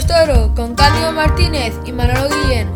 Toro con Cándido Martínez y Manolo Guillén.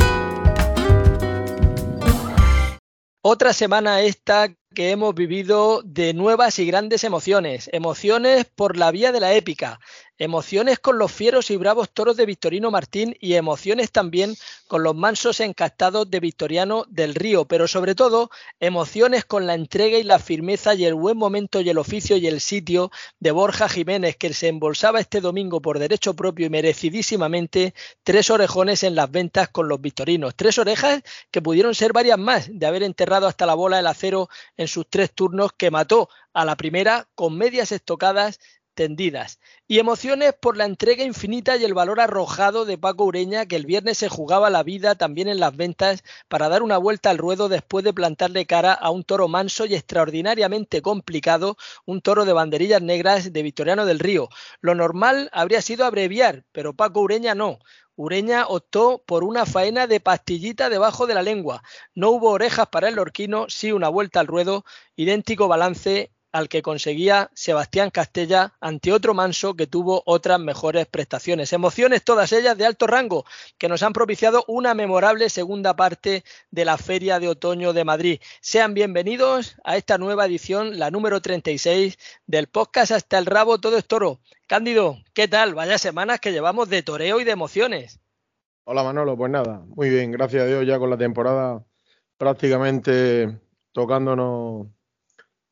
Otra semana esta que hemos vivido de nuevas y grandes emociones, emociones por la vía de la épica, emociones con los fieros y bravos toros de Victorino Martín y emociones también con los mansos encastados de Victoriano del Río, pero sobre todo emociones con la entrega y la firmeza y el buen momento y el oficio y el sitio de Borja Jiménez, que se embolsaba este domingo por derecho propio y merecidísimamente tres orejones en las ventas con los victorinos, tres orejas que pudieron ser varias más de haber enterrado hasta la bola el acero en sus tres turnos que mató a la primera con medias estocadas tendidas. Y emociones por la entrega infinita y el valor arrojado de Paco Ureña, que el viernes se jugaba la vida también en las ventas para dar una vuelta al ruedo después de plantarle cara a un toro manso y extraordinariamente complicado, un toro de banderillas negras de Victoriano del Río. Lo normal habría sido abreviar, pero Paco Ureña no. Ureña optó por una faena de pastillita debajo de la lengua. No hubo orejas para el lorquino, sí una vuelta al ruedo, idéntico balance al que conseguía Sebastián Castella ante otro manso que tuvo otras mejores prestaciones. Emociones todas ellas de alto rango que nos han propiciado una memorable segunda parte de la Feria de Otoño de Madrid. Sean bienvenidos a esta nueva edición, la número 36 del podcast Hasta el Rabo Todo es Toro. Cándido, ¿qué tal? Vaya semanas que llevamos de toreo y de emociones. Hola Manolo, pues nada, muy bien, gracias a Dios ya con la temporada prácticamente tocándonos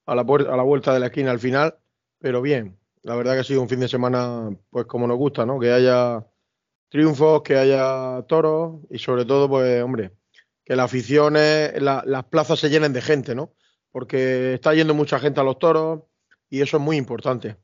a la, a la vuelta de la esquina al final, pero bien, la verdad que ha sido un fin de semana pues como nos gusta, ¿no? Que haya triunfos, que haya toros y sobre todo, pues hombre, que las aficiones, las plazas se llenen de gente, ¿no? Porque está yendo mucha gente a los toros y eso es muy importante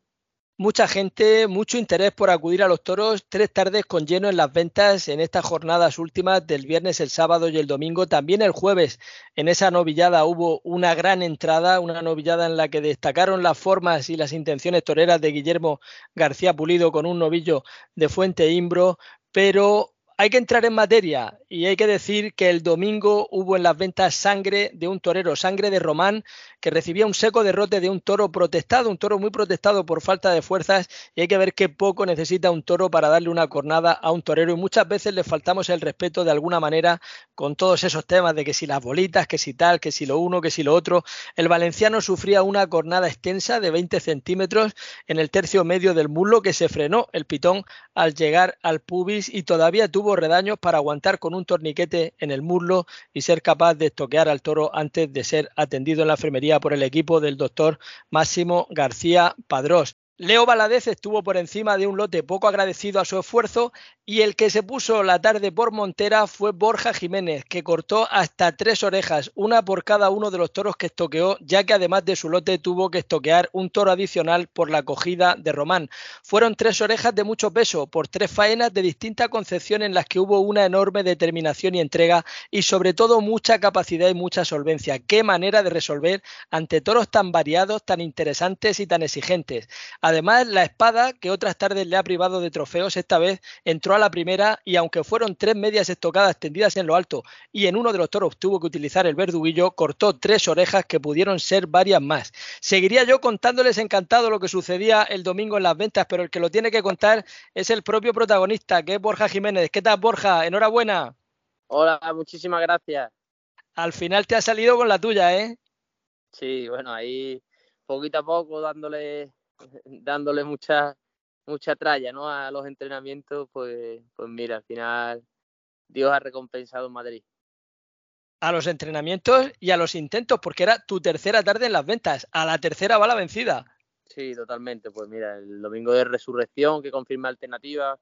mucha gente, mucho interés por acudir a los toros, tres tardes con lleno en las ventas en estas jornadas últimas del viernes, el sábado y el domingo. También el jueves en esa novillada hubo una gran entrada, una novillada en la que destacaron las formas y las intenciones toreras de Guillermo García Pulido con un novillo de Fuente Imbro, pero hay que entrar en materia y hay que decir que el domingo hubo en las ventas sangre de un torero, sangre de Román, que recibía un seco derrote de un toro protestado, un toro muy protestado por falta de fuerzas y hay que ver qué poco necesita un toro para darle una cornada a un torero y muchas veces le faltamos el respeto de alguna manera con todos esos temas de que si las bolitas, que si tal, que si lo uno, que si lo otro. El valenciano sufría una cornada extensa de 20 centímetros en el tercio medio del muslo que se frenó el pitón al llegar al pubis y todavía tuvo redaños para aguantar con un torniquete en el muslo y ser capaz de estoquear al toro antes de ser atendido en la enfermería por el equipo del doctor Máximo García Padrós. Leo Valadez estuvo por encima de un lote poco agradecido a su esfuerzo y el que se puso la tarde por Montera fue Borja Jiménez, que cortó hasta tres orejas, una por cada uno de los toros que estoqueó, ya que además de su lote tuvo que estoquear un toro adicional por la acogida de Román. Fueron tres orejas de mucho peso, por tres faenas de distinta concepción en las que hubo una enorme determinación y entrega y sobre todo mucha capacidad y mucha solvencia. Qué manera de resolver ante toros tan variados, tan interesantes y tan exigentes. Además, la espada, que otras tardes le ha privado de trofeos, esta vez entró a la primera y aunque fueron tres medias estocadas tendidas en lo alto y en uno de los toros tuvo que utilizar el verduguillo, cortó tres orejas que pudieron ser varias más. Seguiría yo contándoles encantado lo que sucedía el domingo en las ventas, pero el que lo tiene que contar es el propio protagonista, que es Borja Jiménez. ¿Qué tal, Borja? Enhorabuena. Hola, muchísimas gracias. Al final te ha salido con la tuya, ¿eh? Sí, bueno, ahí poquito a poco dándole dándole mucha, mucha tralla ¿no? a los entrenamientos, pues, pues mira, al final Dios ha recompensado en Madrid. A los entrenamientos y a los intentos, porque era tu tercera tarde en las ventas. A la tercera va la vencida. Sí, totalmente. Pues mira, el domingo de resurrección que confirma alternativa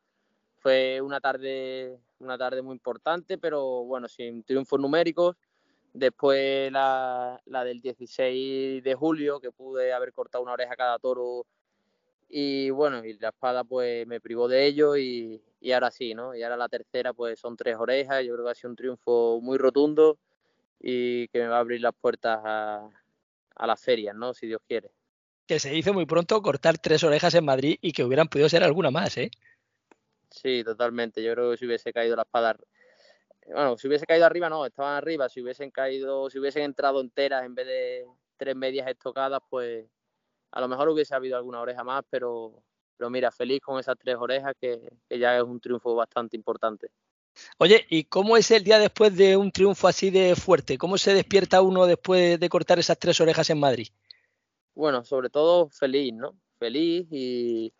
fue una tarde, una tarde muy importante, pero bueno, sin triunfos numéricos. Después la, la, del 16 de julio, que pude haber cortado una oreja a cada toro. Y bueno, y la espada pues me privó de ello y, y, ahora sí, ¿no? Y ahora la tercera pues son tres orejas. Yo creo que ha sido un triunfo muy rotundo y que me va a abrir las puertas a, a las ferias, ¿no? Si Dios quiere. Que se hizo muy pronto cortar tres orejas en Madrid y que hubieran podido ser alguna más, ¿eh? Sí, totalmente. Yo creo que si hubiese caído la espada bueno, si hubiese caído arriba, no, estaban arriba. Si hubiesen caído, si hubiesen entrado enteras en vez de tres medias estocadas, pues a lo mejor hubiese habido alguna oreja más, pero, pero mira, feliz con esas tres orejas que, ya es un triunfo bastante importante. Oye, ¿y cómo es el día después de un triunfo así de fuerte? ¿Cómo se despierta uno después de cortar esas tres orejas en Madrid? Bueno, sobre todo feliz, ¿no? Feliz y,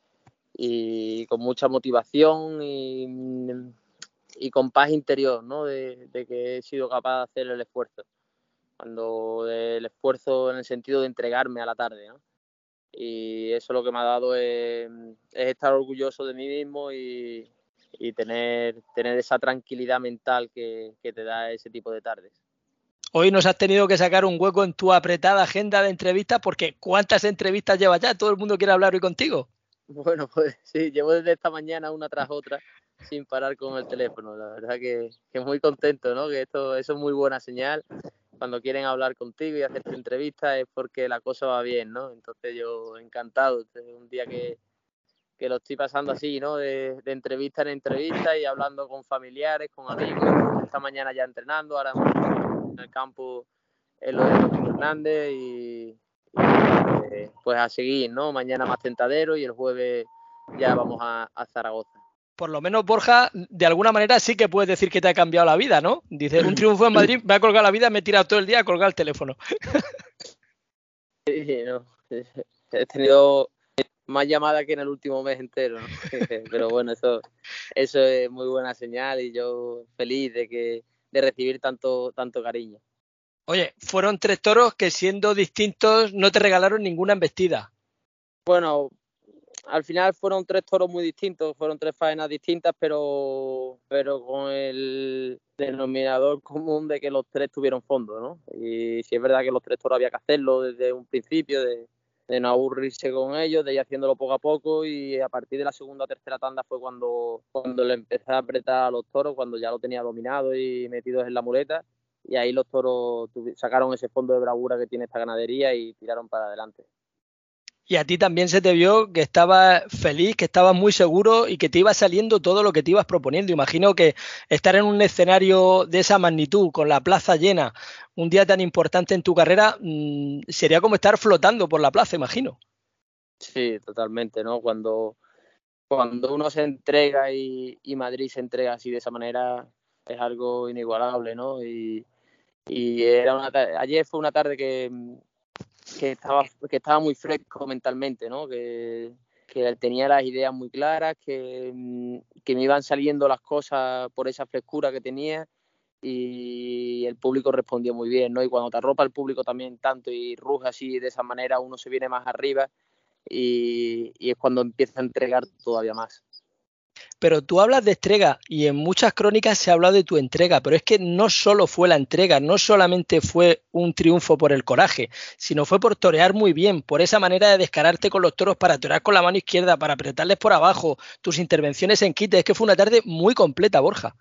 con mucha motivación y, con paz interior, ¿no? De, que he sido capaz de hacer el esfuerzo. Cuando el esfuerzo en el sentido de entregarme a la tarde, ¿no? Y eso lo que me ha dado es, estar orgulloso de mí mismo y, tener, tener esa tranquilidad mental que, te da ese tipo de tardes. Hoy nos has tenido que sacar un hueco en tu apretada agenda de entrevistas porque ¿cuántas entrevistas llevas ya? Todo el mundo quiere hablar hoy contigo. Bueno, pues sí, llevo desde esta mañana una tras otra sin parar con el teléfono. La verdad que, que muy contento, ¿no? Que esto eso es muy buena señal cuando quieren hablar contigo y hacerte entrevistas es porque la cosa va bien, ¿no? Entonces yo encantado, este es un día que, que lo estoy pasando así, ¿no? De, entrevista en entrevista y hablando con familiares, con amigos, esta mañana ya entrenando, ahora en el campo en lo de Hernández y, eh, pues a seguir, ¿no? Mañana más tentadero y el jueves ya vamos a Zaragoza por lo menos Borja, de alguna manera sí que puedes decir que te ha cambiado la vida, ¿no? Dice, un triunfo en Madrid, me ha colgado la vida, me he tirado todo el día a colgar el teléfono. Sí, no. He tenido más llamadas que en el último mes entero, ¿no? Pero bueno, eso, eso es muy buena señal y yo feliz de que de recibir tanto, tanto cariño. Oye, fueron tres toros que siendo distintos no te regalaron ninguna embestida. Bueno, al final fueron tres toros muy distintos, fueron tres faenas distintas, pero, pero con el denominador común de que los tres tuvieron fondo, ¿no? Y si es verdad que los tres toros había que hacerlo desde un principio, de, no aburrirse con ellos, de ir haciéndolo poco a poco y a partir de la segunda o tercera tanda fue cuando, cuando le empecé a apretar a los toros, cuando ya lo tenía dominado y metidos en la muleta y ahí los toros sacaron ese fondo de bravura que tiene esta ganadería y tiraron para adelante y a ti también se te vio que estabas feliz, que estabas muy seguro y que te iba saliendo todo lo que te ibas proponiendo. Imagino que estar en un escenario de esa magnitud, con la plaza llena, un día tan importante en tu carrera, mm, sería como estar flotando por la plaza, imagino. Sí, totalmente, ¿no? Cuando, cuando uno se entrega y, Madrid se entrega así de esa manera, es algo inigualable, ¿no? Y, era una, ayer fue una tarde que, que estaba, que estaba muy fresco mentalmente, ¿no? Que, que tenía las ideas muy claras, que, mm, que, me iban saliendo las cosas por esa frescura que tenía y el público respondió muy bien, ¿no? Y cuando te arropa el público también tanto y ruge así de esa manera, uno se viene más arriba y, y es cuando empieza a entregar todavía más. Pero tú hablas de entrega y en muchas crónicas se ha hablado de tu entrega, pero es que no solo fue la entrega, no solamente fue un triunfo por el coraje, sino fue por torear muy bien, por esa manera de descararte con los toros para torear con la mano izquierda, para apretarles por abajo, tus intervenciones en quite, es que fue una tarde muy completa, Borja.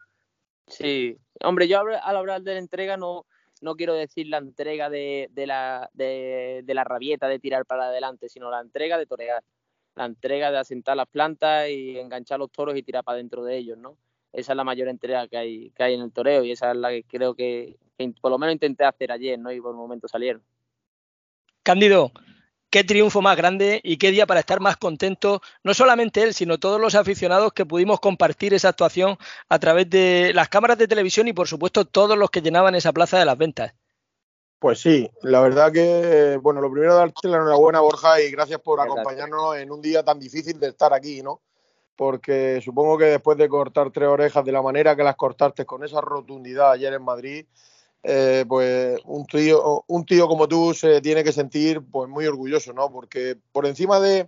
Sí, hombre, yo al hablar de la entrega no, no quiero decir la entrega de, la, de la rabieta de tirar para adelante, sino la entrega de torear la entrega de asentar las plantas y enganchar los toros y tirar para dentro de ellos, ¿no? Esa es la mayor entrega que hay, que hay en el toreo y esa es la que creo que, por lo menos intenté hacer ayer, ¿no? Y por el momento salieron. Cándido, qué triunfo más grande y qué día para estar más contento, no solamente él, sino todos los aficionados que pudimos compartir esa actuación a través de las cámaras de televisión y por supuesto todos los que llenaban esa plaza de las ventas. Pues sí, la verdad que, bueno, lo primero darte la enhorabuena, Borja, y gracias por acompañarnos en un día tan difícil de estar aquí, ¿no? Porque supongo que después de cortar tres orejas de la manera que las cortaste con esa rotundidad ayer en Madrid, eh, pues un tío, un tío como tú se tiene que sentir pues muy orgulloso, ¿no? Porque por encima de,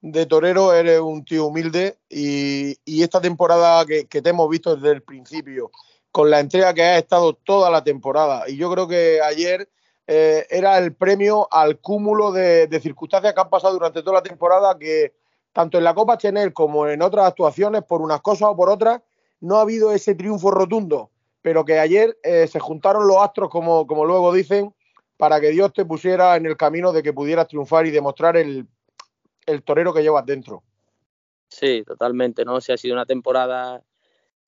de torero eres un tío humilde y, esta temporada que, que te hemos visto desde el principio con la entrega que ha estado toda la temporada. Y yo creo que ayer eh, era el premio al cúmulo de, circunstancias que han pasado durante toda la temporada, que tanto en la Copa Chenel como en otras actuaciones, por unas cosas o por otras, no ha habido ese triunfo rotundo, pero que ayer eh, se juntaron los astros, como, como luego dicen, para que Dios te pusiera en el camino de que pudieras triunfar y demostrar el, el torero que llevas dentro. Sí, totalmente, ¿no? Si ha sido una temporada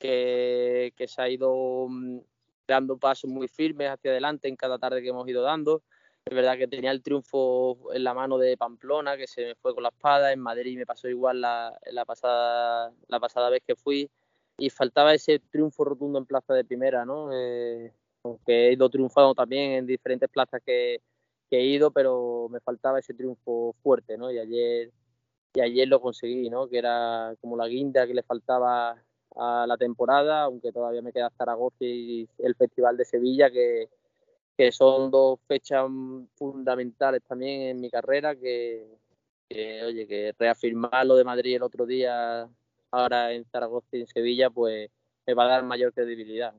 que, se ha ido mm, dando pasos muy firmes hacia adelante en cada tarde que hemos ido dando, Es verdad que tenía el triunfo en la mano de Pamplona, que se me fue con la espada. En Madrid me pasó igual la, la, pasada, la pasada vez que fui. Y faltaba ese triunfo rotundo en plaza de primera, ¿no? Eh, aunque he ido triunfando también en diferentes plazas que, he ido, pero me faltaba ese triunfo fuerte, ¿no? Y ayer, y ayer lo conseguí, ¿no? Que era como la guinda que le faltaba a la temporada, aunque todavía me queda Zaragoza y el Festival de Sevilla, que, que son dos fechas fundamentales también en mi carrera, que, oye, que reafirmar lo de Madrid el otro día, ahora en Zaragoza y en Sevilla, pues me va a dar mayor credibilidad.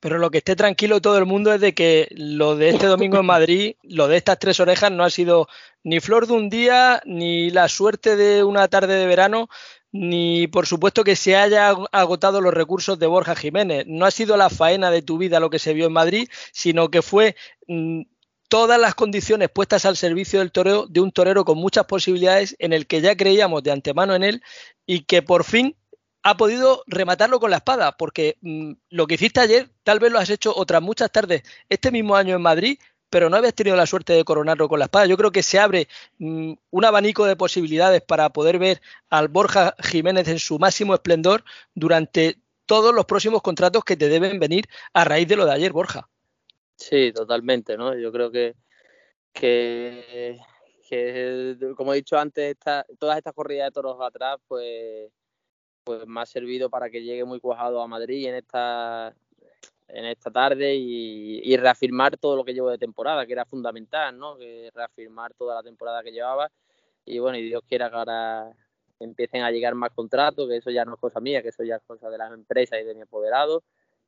Pero lo que esté tranquilo todo el mundo es de que lo de este domingo en Madrid, lo de estas tres orejas, no ha sido ni flor de un día, ni la suerte de una tarde de verano, ni por supuesto que se haya agotado los recursos de Borja Jiménez. No ha sido la faena de tu vida lo que se vio en Madrid, sino que fue mm, todas las condiciones puestas al servicio del toreo de un torero con muchas posibilidades en el que ya creíamos de antemano en él y que por fin ha podido rematarlo con la espada, porque mm, lo que hiciste ayer tal vez lo has hecho otras muchas tardes este mismo año en Madrid pero no habías tenido la suerte de coronarlo con la espada. Yo creo que se abre mm, un abanico de posibilidades para poder ver al Borja Jiménez en su máximo esplendor durante todos los próximos contratos que te deben venir a raíz de lo de ayer, Borja. Sí, totalmente, ¿no? Yo creo que, que, como he dicho antes, todas estas corridas de toros atrás, pues, pues me ha servido para que llegue muy cuajado a Madrid en esta en esta tarde y, reafirmar todo lo que llevo de temporada, que era fundamental, ¿no? Reafirmar toda la temporada que llevaba y bueno, y Dios quiera que ahora empiecen a llegar más contratos, que eso ya no es cosa mía, que eso ya es cosa de las empresas y de mi apoderado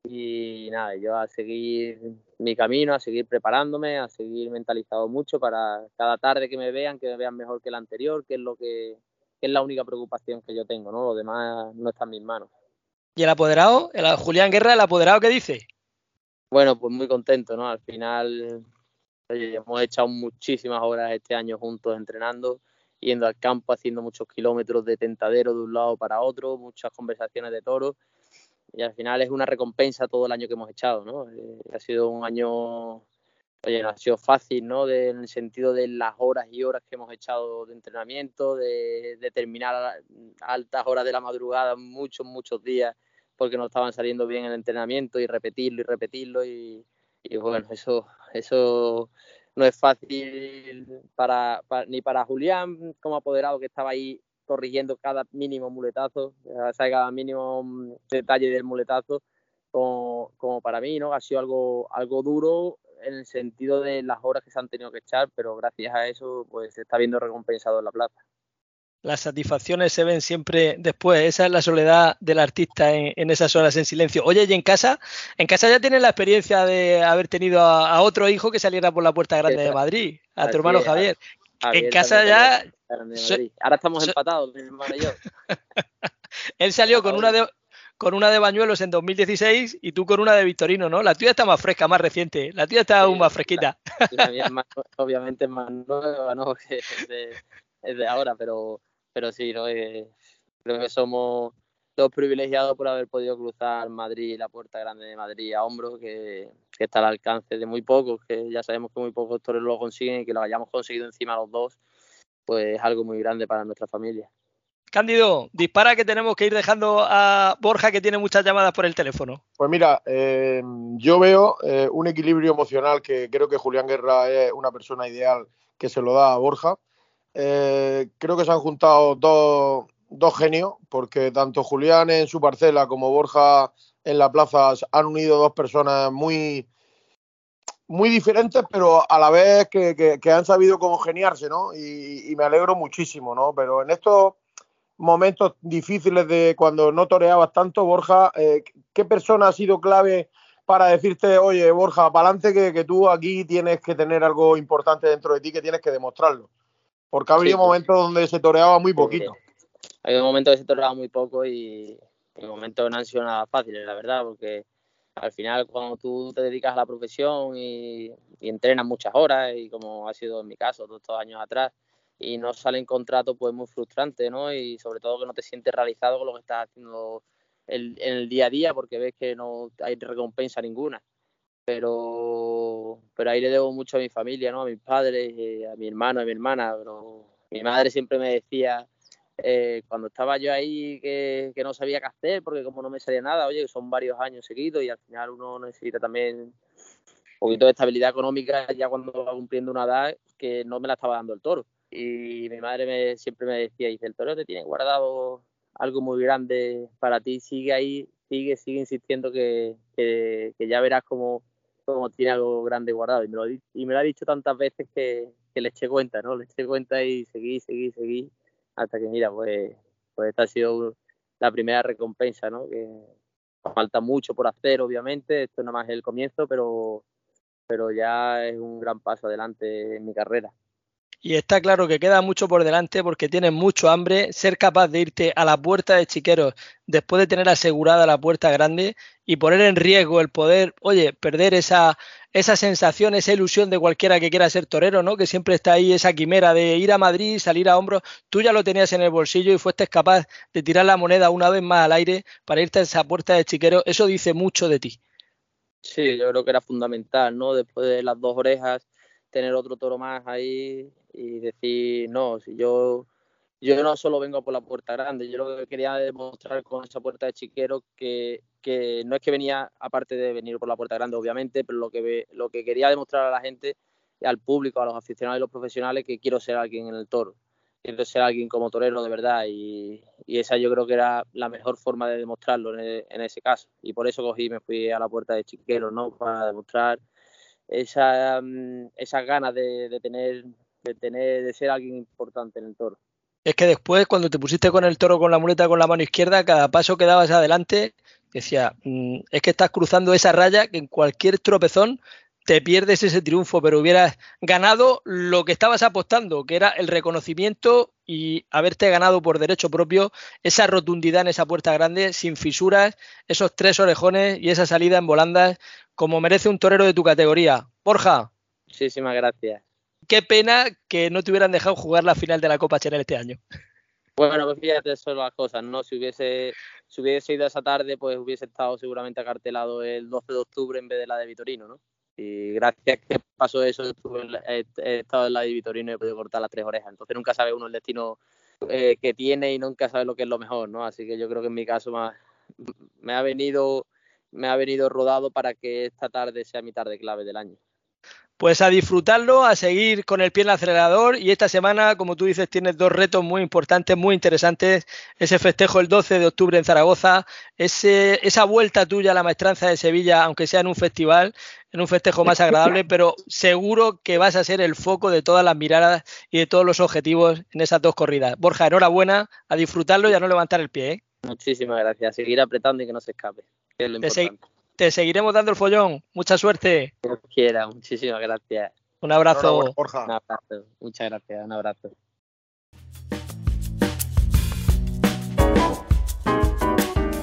y nada, yo a seguir mi camino, a seguir preparándome, a seguir mentalizado mucho para cada tarde que me vean, que me vean mejor que la anterior, que es lo que, que es la única preocupación que yo tengo, ¿no? Lo demás no está en mis manos. ¿Y el apoderado? El, Julián Guerra, ¿el apoderado qué dice? Bueno, pues muy contento, ¿no? Al final hemos echado muchísimas horas este año juntos entrenando, yendo al campo, haciendo muchos kilómetros de tentadero de un lado para otro, muchas conversaciones de toros. Y al final es una recompensa todo el año que hemos echado, ¿no? Eh, ha sido un año oye, no ha sido fácil, ¿no? en el sentido de las horas y horas que hemos echado de entrenamiento, de, terminar altas horas de la madrugada, muchos, muchos días, porque no estaban saliendo bien el entrenamiento y repetirlo y repetirlo y, bueno, eso, eso no es fácil para, ni para Julián como apoderado que estaba ahí corrigiendo cada mínimo muletazo, cada mínimo detalle del muletazo, como, como, para mí, ¿no? Ha sido algo, algo duro en el sentido de las horas que se han tenido que echar, pero gracias a eso pues se está viendo recompensado en la plaza. Las satisfacciones se ven siempre después. Esa es la soledad del artista en, esas horas en silencio. Oye, y en casa, en casa ya tienes la experiencia de haber tenido a, otro hijo que saliera por la puerta grande de Madrid, a tu hermano Javier. en casa ya. Ahora estamos empatados, mi hermano y yo. Él salió con una de, con una de Bañuelos en 2016 y tú con una de Victorino, ¿no? La tuya está más fresca, más reciente. La tuya está aún más fresquita. La, mía obviamente es más nueva, ¿no? Que es de, ahora, pero, pero sí, ¿no? Eh, creo que somos dos privilegiados por haber podido cruzar Madrid, la puerta grande de Madrid a hombros, que, que está al alcance de muy pocos, que ya sabemos que muy pocos toreros lo consiguen y que lo hayamos conseguido encima los dos, pues es algo muy grande para nuestra familia. Cándido, dispara que tenemos que ir dejando a Borja que tiene muchas llamadas por el teléfono. Pues mira, eh, yo veo eh, un equilibrio emocional que creo que Julián Guerra es una persona ideal que se lo da a Borja. Eh, creo que se han juntado dos, dos genios, porque tanto Julián en su parcela como Borja en la plaza han unido dos personas muy, muy diferentes, pero a la vez que, han sabido congeniarse, ¿no? Y, y, me alegro muchísimo, ¿no? Pero en esto momentos difíciles de cuando no toreabas tanto, Borja, eh, ¿qué persona ha sido clave para decirte, oye, Borja, para adelante que, tú aquí tienes que tener algo importante dentro de ti que tienes que demostrarlo? Porque ha habido pues, momentos donde se toreaba muy poquito. Ha habido momentos que se toreaba muy poco y, y momentos no han sido nada fáciles, la verdad, porque al final cuando tú te dedicas a la profesión y, y entrenas muchas horas, y como ha sido en mi caso todos estos años atrás, y no salen contratos, pues muy frustrante, ¿no? Y sobre todo que no te sientes realizado con lo que estás haciendo en el día a día porque ves que no hay recompensa ninguna. pero, pero ahí le debo mucho a mi familia, ¿no? A mis padres, eh, a mi hermano, a mi hermana, pero mi madre siempre me decía, eh, cuando estaba yo ahí que, que, no sabía qué hacer, porque como no me salía nada, oye, son varios años seguidos y al final uno necesita también un poquito de estabilidad económica ya cuando va cumpliendo una edad que no me la estaba dando el toro. Y mi madre me, siempre me decía, dice, el toro te tiene guardado algo muy grande para ti, sigue ahí, sigue, sigue insistiendo que, que, ya verás cómo, cómo, tiene algo grande guardado. Y me, lo, y me lo ha dicho tantas veces que, que le eché cuenta, ¿no? Le eché cuenta y seguí, seguí, seguí hasta que mira, pues, pues esta ha sido la primera recompensa, ¿no? Que falta mucho por hacer, obviamente, esto nada más el comienzo, pero, pero ya es un gran paso adelante en mi carrera. Y está claro que queda mucho por delante porque tienes mucho hambre, ser capaz de irte a la puerta de Chiqueros después de tener asegurada la puerta grande y poner en riesgo el poder, oye, perder esa, esa sensación, esa ilusión de cualquiera que quiera ser torero, ¿no? Que siempre está ahí esa quimera de ir a Madrid, salir a hombros. Tú ya lo tenías en el bolsillo y fuiste capaz de tirar la moneda una vez más al aire para irte a esa puerta de Chiqueros. Eso dice mucho de ti. Sí, yo creo que era fundamental, ¿no? Después de las dos orejas, tener otro toro más ahí y decir, no, si yo, yo no solo vengo por la puerta grande, yo lo que quería demostrar con esa puerta de chiquero que, que no es que venía, aparte de venir por la puerta grande, obviamente, pero lo que, lo que quería demostrar a la gente, al público, a los aficionados y los profesionales, que quiero ser alguien en el toro. Quiero ser alguien como torero de verdad y, y esa yo creo que era la mejor forma de demostrarlo en, e, en, ese caso. Y por eso cogí y me fui a la puerta de chiquero, ¿no? Para demostrar esa, mm, esas ganas de, de tener de tener, de ser alguien importante en el toro. Es que después, cuando te pusiste con el toro con la muleta con la mano izquierda, cada paso que dabas adelante, decía, mm, es que estás cruzando esa raya que en cualquier tropezón te pierdes ese triunfo, pero hubieras ganado lo que estabas apostando, que era el reconocimiento y haberte ganado por derecho propio esa rotundidad en esa puerta grande, sin fisuras, esos tres orejones y esa salida en volandas, como merece un torero de tu categoría. Borja. Muchísimas gracias qué pena que no te hubieran dejado jugar la final de la Copa Chanel este año. Bueno, pues fíjate, son las cosas, ¿no? Si hubiese, si hubiese ido esa tarde, pues hubiese estado seguramente acartelado el 12 de octubre en vez de la de Vitorino, ¿no? Y gracias que pasó eso, he, estado en la de Vitorino y he podido cortar las tres orejas. Entonces nunca sabe uno el destino eh, que tiene y nunca sabe lo que es lo mejor, ¿no? Así que yo creo que en mi caso más, me ha venido me ha venido rodado para que esta tarde sea mi tarde clave del año pues a disfrutarlo, a seguir con el pie en el acelerador y esta semana, como tú dices, tienes dos retos muy importantes, muy interesantes, ese festejo el 12 de octubre en Zaragoza, ese, esa vuelta tuya a la maestranza de Sevilla, aunque sea en un festival, en un festejo más agradable, pero seguro que vas a ser el foco de todas las miradas y de todos los objetivos en esas dos corridas. Borja, enhorabuena, a disfrutarlo y a no levantar el pie. ¿eh? Muchísimas gracias, seguir apretando y que no se escape. Es lo importante te seguiremos dando el follón. Mucha suerte. Como quiera, muchísimas gracias. Un abrazo. Un abrazo. Muchas gracias, un abrazo.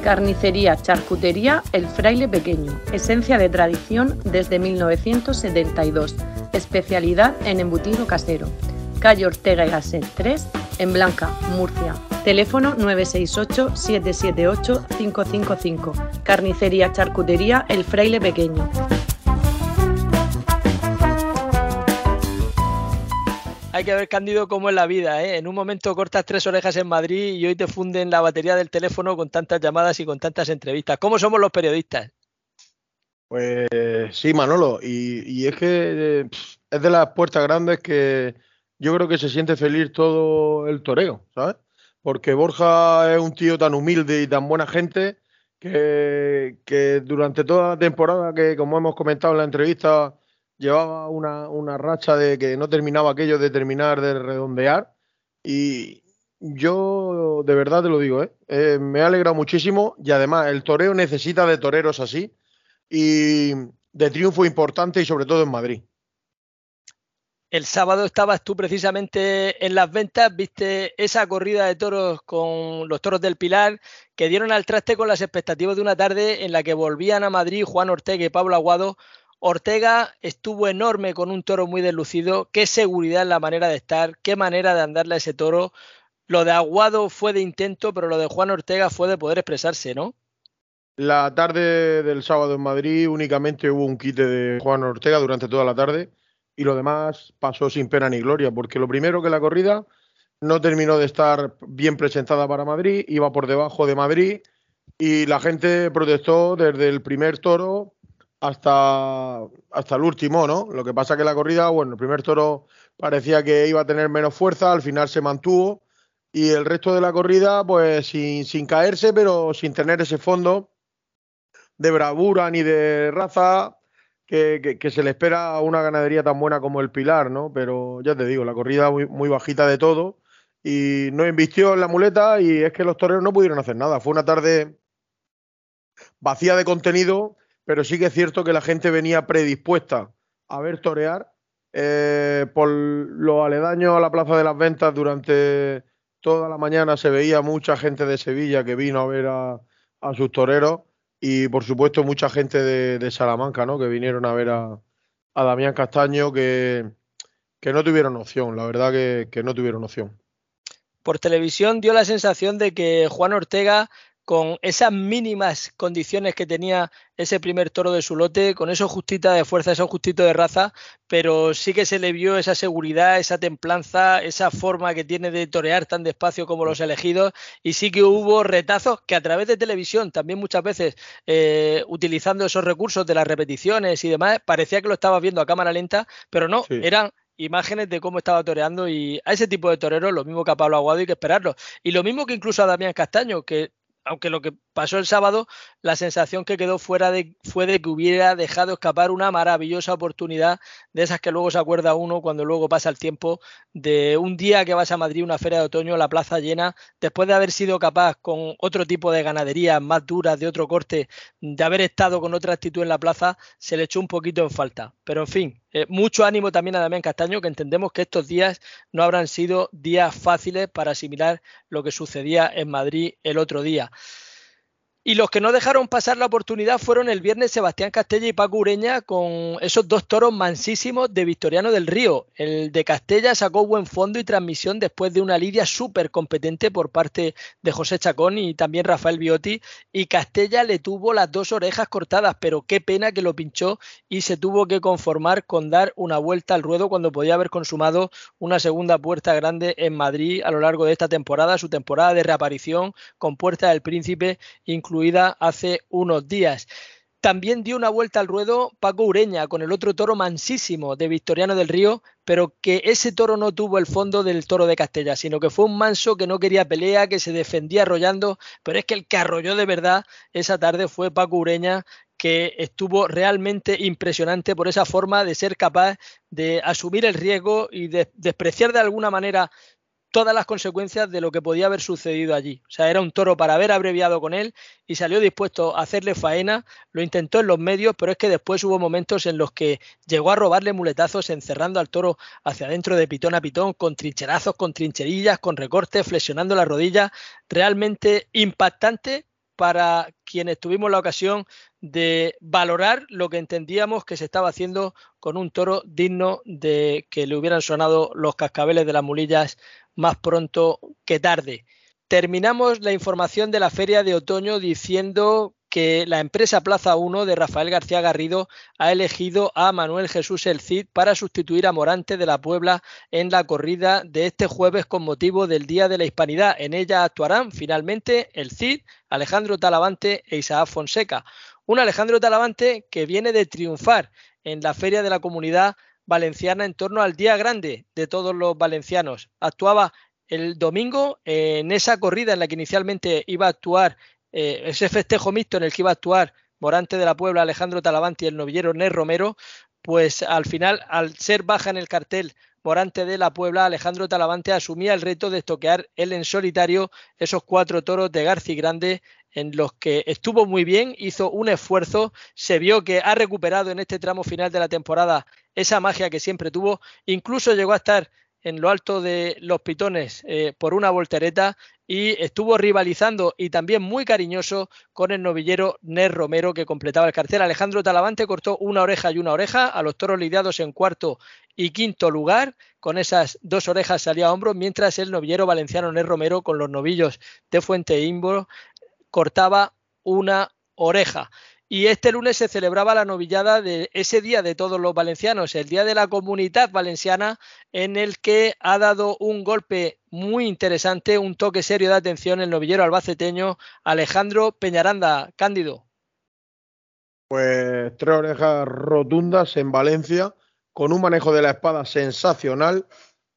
Carnicería, charcutería, El Fraile Pequeño. Esencia de tradición desde 1972. Especialidad en embutido casero. Calle Ortega y Gasset 3, en Blanca, Murcia. Teléfono 968-778-555. Carnicería Charcutería El Fraile Pequeño. Hay que ver, Cándido, cómo es la vida. ¿eh? En un momento cortas tres orejas en Madrid y hoy te funden la batería del teléfono con tantas llamadas y con tantas entrevistas. ¿Cómo somos los periodistas? Pues sí, Manolo. Y, y es que eh, es de las puertas grandes que yo creo que se siente feliz todo el toreo, ¿sabes? porque Borja es un tío tan humilde y tan buena gente que, durante toda la temporada, que como hemos comentado en la entrevista, llevaba una, racha de que no terminaba aquello de terminar de redondear. Y yo de verdad te lo digo, ¿eh? Eh, me ha alegrado muchísimo y además el toreo necesita de toreros así y de triunfo importante y sobre todo en Madrid. El sábado estabas tú precisamente en las ventas, viste esa corrida de toros con los toros del Pilar que dieron al traste con las expectativas de una tarde en la que volvían a Madrid Juan Ortega y Pablo Aguado. Ortega estuvo enorme con un toro muy deslucido, qué seguridad en la manera de estar, qué manera de andarle a ese toro. Lo de Aguado fue de intento, pero lo de Juan Ortega fue de poder expresarse, ¿no? La tarde del sábado en Madrid únicamente hubo un quite de Juan Ortega durante toda la tarde y lo demás pasó sin pena ni gloria, porque lo primero que la corrida no terminó de estar bien presentada para Madrid, iba por debajo de Madrid y la gente protestó desde el primer toro hasta, hasta el último, ¿no? Lo que pasa que la corrida, bueno, el primer toro parecía que iba a tener menos fuerza, al final se mantuvo y el resto de la corrida, pues sin, sin caerse, pero sin tener ese fondo de bravura ni de raza que, se le espera a una ganadería tan buena como el Pilar, ¿no? Pero ya te digo, la corrida muy, muy bajita de todo y no invistió en la muleta y es que los toreros no pudieron hacer nada. Fue una tarde vacía de contenido, pero sí que es cierto que la gente venía predispuesta a ver torear. Eh, por los aledaños a la Plaza de las Ventas durante toda la mañana se veía mucha gente de Sevilla que vino a ver a, a sus toreros y por supuesto mucha gente de, Salamanca, ¿no? Que vinieron a ver a, Damián Castaño que, que, no tuvieron opción, la verdad que, que no tuvieron opción. Por televisión dio la sensación de que Juan Ortega con esas mínimas condiciones que tenía ese primer toro de su lote, con eso justita de fuerza, eso justito de raza, pero sí que se le vio esa seguridad, esa templanza, esa forma que tiene de torear tan despacio como los elegidos, y sí que hubo retazos que a través de televisión, también muchas veces eh, utilizando esos recursos de las repeticiones y demás, parecía que lo estaba viendo a cámara lenta, pero no, eran imágenes de cómo estaba toreando y a ese tipo de toreros, lo mismo que a Pablo Aguado, hay que esperarlo. Y lo mismo que incluso a Damián Castaño, que aunque lo que pasó el sábado, la sensación que quedó fuera de, fue de que hubiera dejado escapar una maravillosa oportunidad de esas que luego se acuerda uno cuando luego pasa el tiempo, de un día que vas a Madrid, una feria de otoño, la plaza llena, después de haber sido capaz con otro tipo de ganaderías más duras, de otro corte, de haber estado con otra actitud en la plaza, se le echó un poquito en falta. Pero en fin, eh, mucho ánimo también a Damián Castaño, que entendemos que estos días no habrán sido días fáciles para asimilar lo que sucedía en Madrid el otro día. Y los que no dejaron pasar la oportunidad fueron el viernes Sebastián Castella y Paco Ureña con esos dos toros mansísimos de Victoriano del Río. El de Castella sacó buen fondo y transmisión después de una lidia súper competente por parte de José Chacón y también Rafael Biotti. Y Castella le tuvo las dos orejas cortadas, pero qué pena que lo pinchó y se tuvo que conformar con dar una vuelta al ruedo cuando podía haber consumado una segunda puerta grande en Madrid a lo largo de esta temporada, su temporada de reaparición con Puerta del Príncipe, incluso hace unos días. También dio una vuelta al ruedo Paco Ureña con el otro toro mansísimo de Victoriano del Río, pero que ese toro no tuvo el fondo del toro de Castella, sino que fue un manso que no quería pelea, que se defendía arrollando, pero es que el que arrolló de verdad esa tarde fue Paco Ureña, que estuvo realmente impresionante por esa forma de ser capaz de asumir el riesgo y de despreciar de alguna manera todas las consecuencias de lo que podía haber sucedido allí. O sea, era un toro para haber abreviado con él y salió dispuesto a hacerle faena, lo intentó en los medios, pero es que después hubo momentos en los que llegó a robarle muletazos encerrando al toro hacia adentro de pitón a pitón, con trincherazos, con trincherillas, con recortes, flexionando la rodilla, realmente impactante para quienes tuvimos la ocasión de valorar lo que entendíamos que se estaba haciendo con un toro digno de que le hubieran sonado los cascabeles de las mulillas más pronto que tarde. Terminamos la información de la feria de otoño diciendo que la empresa Plaza 1 de Rafael García Garrido ha elegido a Manuel Jesús El Cid para sustituir a Morante de la Puebla en la corrida de este jueves con motivo del Día de la Hispanidad. En ella actuarán finalmente El Cid, Alejandro Talavante e Isaac Fonseca. Un Alejandro Talavante que viene de triunfar en la Feria de la Comunidad Valenciana en torno al Día Grande de todos los valencianos. Actuaba el domingo en esa corrida en la que inicialmente iba a actuar eh, ese festejo mixto en el que iba a actuar Morante de la Puebla, Alejandro Talavante y el novillero Ner Romero, pues al final, al ser baja en el cartel Morante de la Puebla, Alejandro Talavante asumía el reto de estoquear él en solitario esos cuatro toros de Garci Grande en los que estuvo muy bien, hizo un esfuerzo, se vio que ha recuperado en este tramo final de la temporada esa magia que siempre tuvo, incluso llegó a estar en lo alto de los pitones eh, por una voltereta y estuvo rivalizando y también muy cariñoso con el novillero Ner Romero que completaba el cartel. Alejandro Talavante cortó una oreja y una oreja a los toros lidiados en cuarto y quinto lugar. Con esas dos orejas salía a hombros, mientras el novillero valenciano Ner Romero con los novillos de Fuente Imbro cortaba una oreja. Y este lunes se celebraba la novillada de ese día de todos los valencianos, el día de la comunidad valenciana, en el que ha dado un golpe muy interesante, un toque serio de atención el novillero albaceteño Alejandro Peñaranda. Cándido. Pues tres orejas rotundas en Valencia, con un manejo de la espada sensacional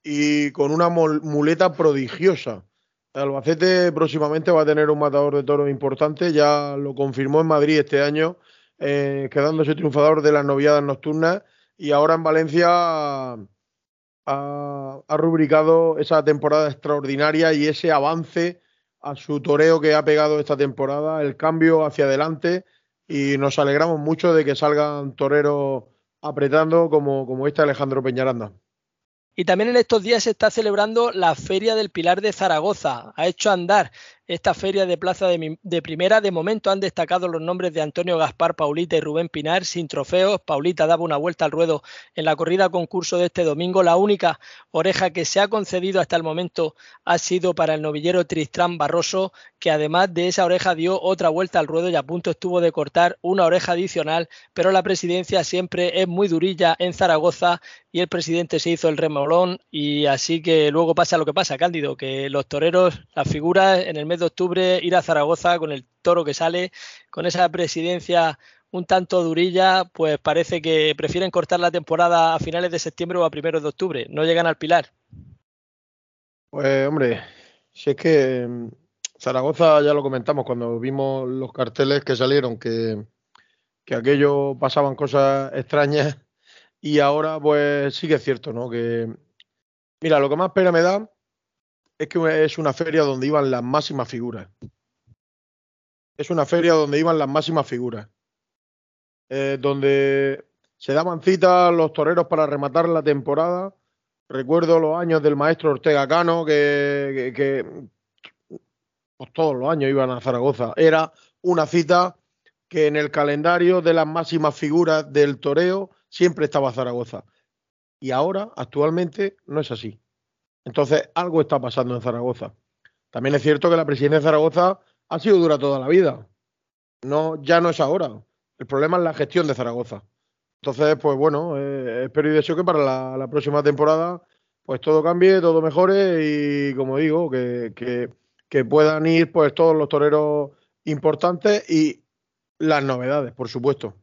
y con una muleta prodigiosa. Albacete próximamente va a tener un matador de toros importante, ya lo confirmó en Madrid este año, eh, quedándose triunfador de las noviadas nocturnas y ahora en Valencia ha, rubricado esa temporada extraordinaria y ese avance a su toreo que ha pegado esta temporada, el cambio hacia adelante y nos alegramos mucho de que salgan toreros apretando como, como este Alejandro Peñaranda. Y también en estos días se está celebrando la Feria del Pilar de Zaragoza. Ha hecho andar esta feria de plaza de, primera. De momento han destacado los nombres de Antonio Gaspar, Paulita y Rubén Pinar sin trofeos. Paulita daba una vuelta al ruedo en la corrida concurso de este domingo. La única oreja que se ha concedido hasta el momento ha sido para el novillero Tristán Barroso, que además de esa oreja dio otra vuelta al ruedo y a punto estuvo de cortar una oreja adicional, pero la presidencia siempre es muy durilla en Zaragoza y el presidente se hizo el remolón y así que luego pasa lo que pasa, Cándido, que los toreros, las figuras en el mes de octubre ir a Zaragoza con el toro que sale, con esa presidencia un tanto durilla, pues parece que prefieren cortar la temporada a finales de septiembre o a primeros de octubre, no llegan al Pilar. Pues hombre, si es que mm, Zaragoza ya lo comentamos cuando vimos los carteles que salieron, que, que aquello pasaban cosas extrañas y ahora pues sí que es cierto, ¿no? Que mira, lo que más pena me da es que es una feria donde iban las máximas figuras. Es una feria donde iban las máximas figuras. Eh, donde se daban citas los toreros para rematar la temporada. Recuerdo los años del maestro Ortega Cano, que, que, pues todos los años iban a Zaragoza. Era una cita que en el calendario de las máximas figuras del toreo siempre estaba Zaragoza. Y ahora, actualmente, no es así. Entonces, algo está pasando en Zaragoza. También es cierto que la presidencia de Zaragoza ha sido dura toda la vida. No, ya no es ahora. El problema es la gestión de Zaragoza. Entonces, pues bueno, eh, espero y deseo que para la, próxima temporada pues todo cambie, todo mejore y como digo, que, que puedan ir pues todos los toreros importantes y las novedades, por supuesto.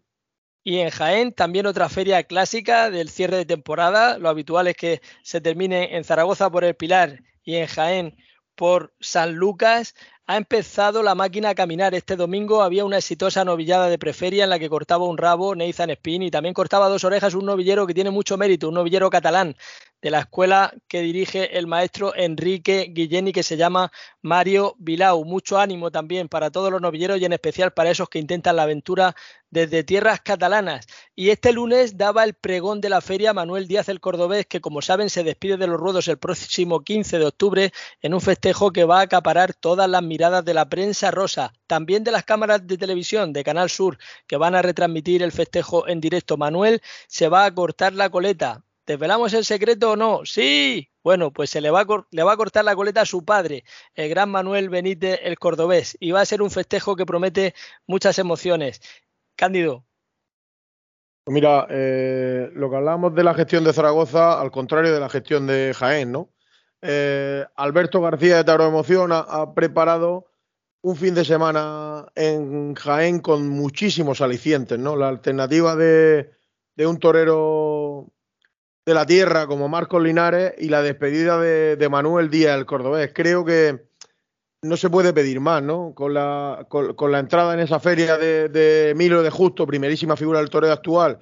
Y en Jaén también otra feria clásica del cierre de temporada. Lo habitual es que se termine en Zaragoza por el Pilar y en Jaén por San Lucas. Ha empezado la máquina a caminar. Este domingo había una exitosa novillada de preferia en la que cortaba un rabo Nathan Spin y también cortaba dos orejas un novillero que tiene mucho mérito, un novillero catalán de la escuela que dirige el maestro Enrique Guilleni, que se llama Mario Vilau. Mucho ánimo también para todos los novilleros y en especial para esos que intentan la aventura desde tierras catalanas. Y este lunes daba el pregón de la feria Manuel Díaz el Cordobés, que como saben se despide de los ruedos el próximo 15 de octubre en un festejo que va a acaparar todas las miradas de la prensa rosa, también de las cámaras de televisión de Canal Sur, que van a retransmitir el festejo en directo. Manuel se va a cortar la coleta ¿Desvelamos el secreto o no? Sí. Bueno, pues se le va, a, cortar la coleta a su padre, el gran Manuel Benítez, el cordobés, y va a ser un festejo que promete muchas emociones. Cándido. Pues mira, eh, lo que hablábamos de la gestión de Zaragoza, al contrario de la gestión de Jaén, ¿no? Eh, Alberto García de Taro Emoción ha, preparado un fin de semana en Jaén con muchísimos alicientes, ¿no? La alternativa de un torero de la tierra como Marcos Linares y la despedida de, Manuel Díaz, el cordobés. Creo que no se puede pedir más, ¿no? Con la, con, la entrada en esa feria de, de, de Justo, primerísima figura del toreo actual,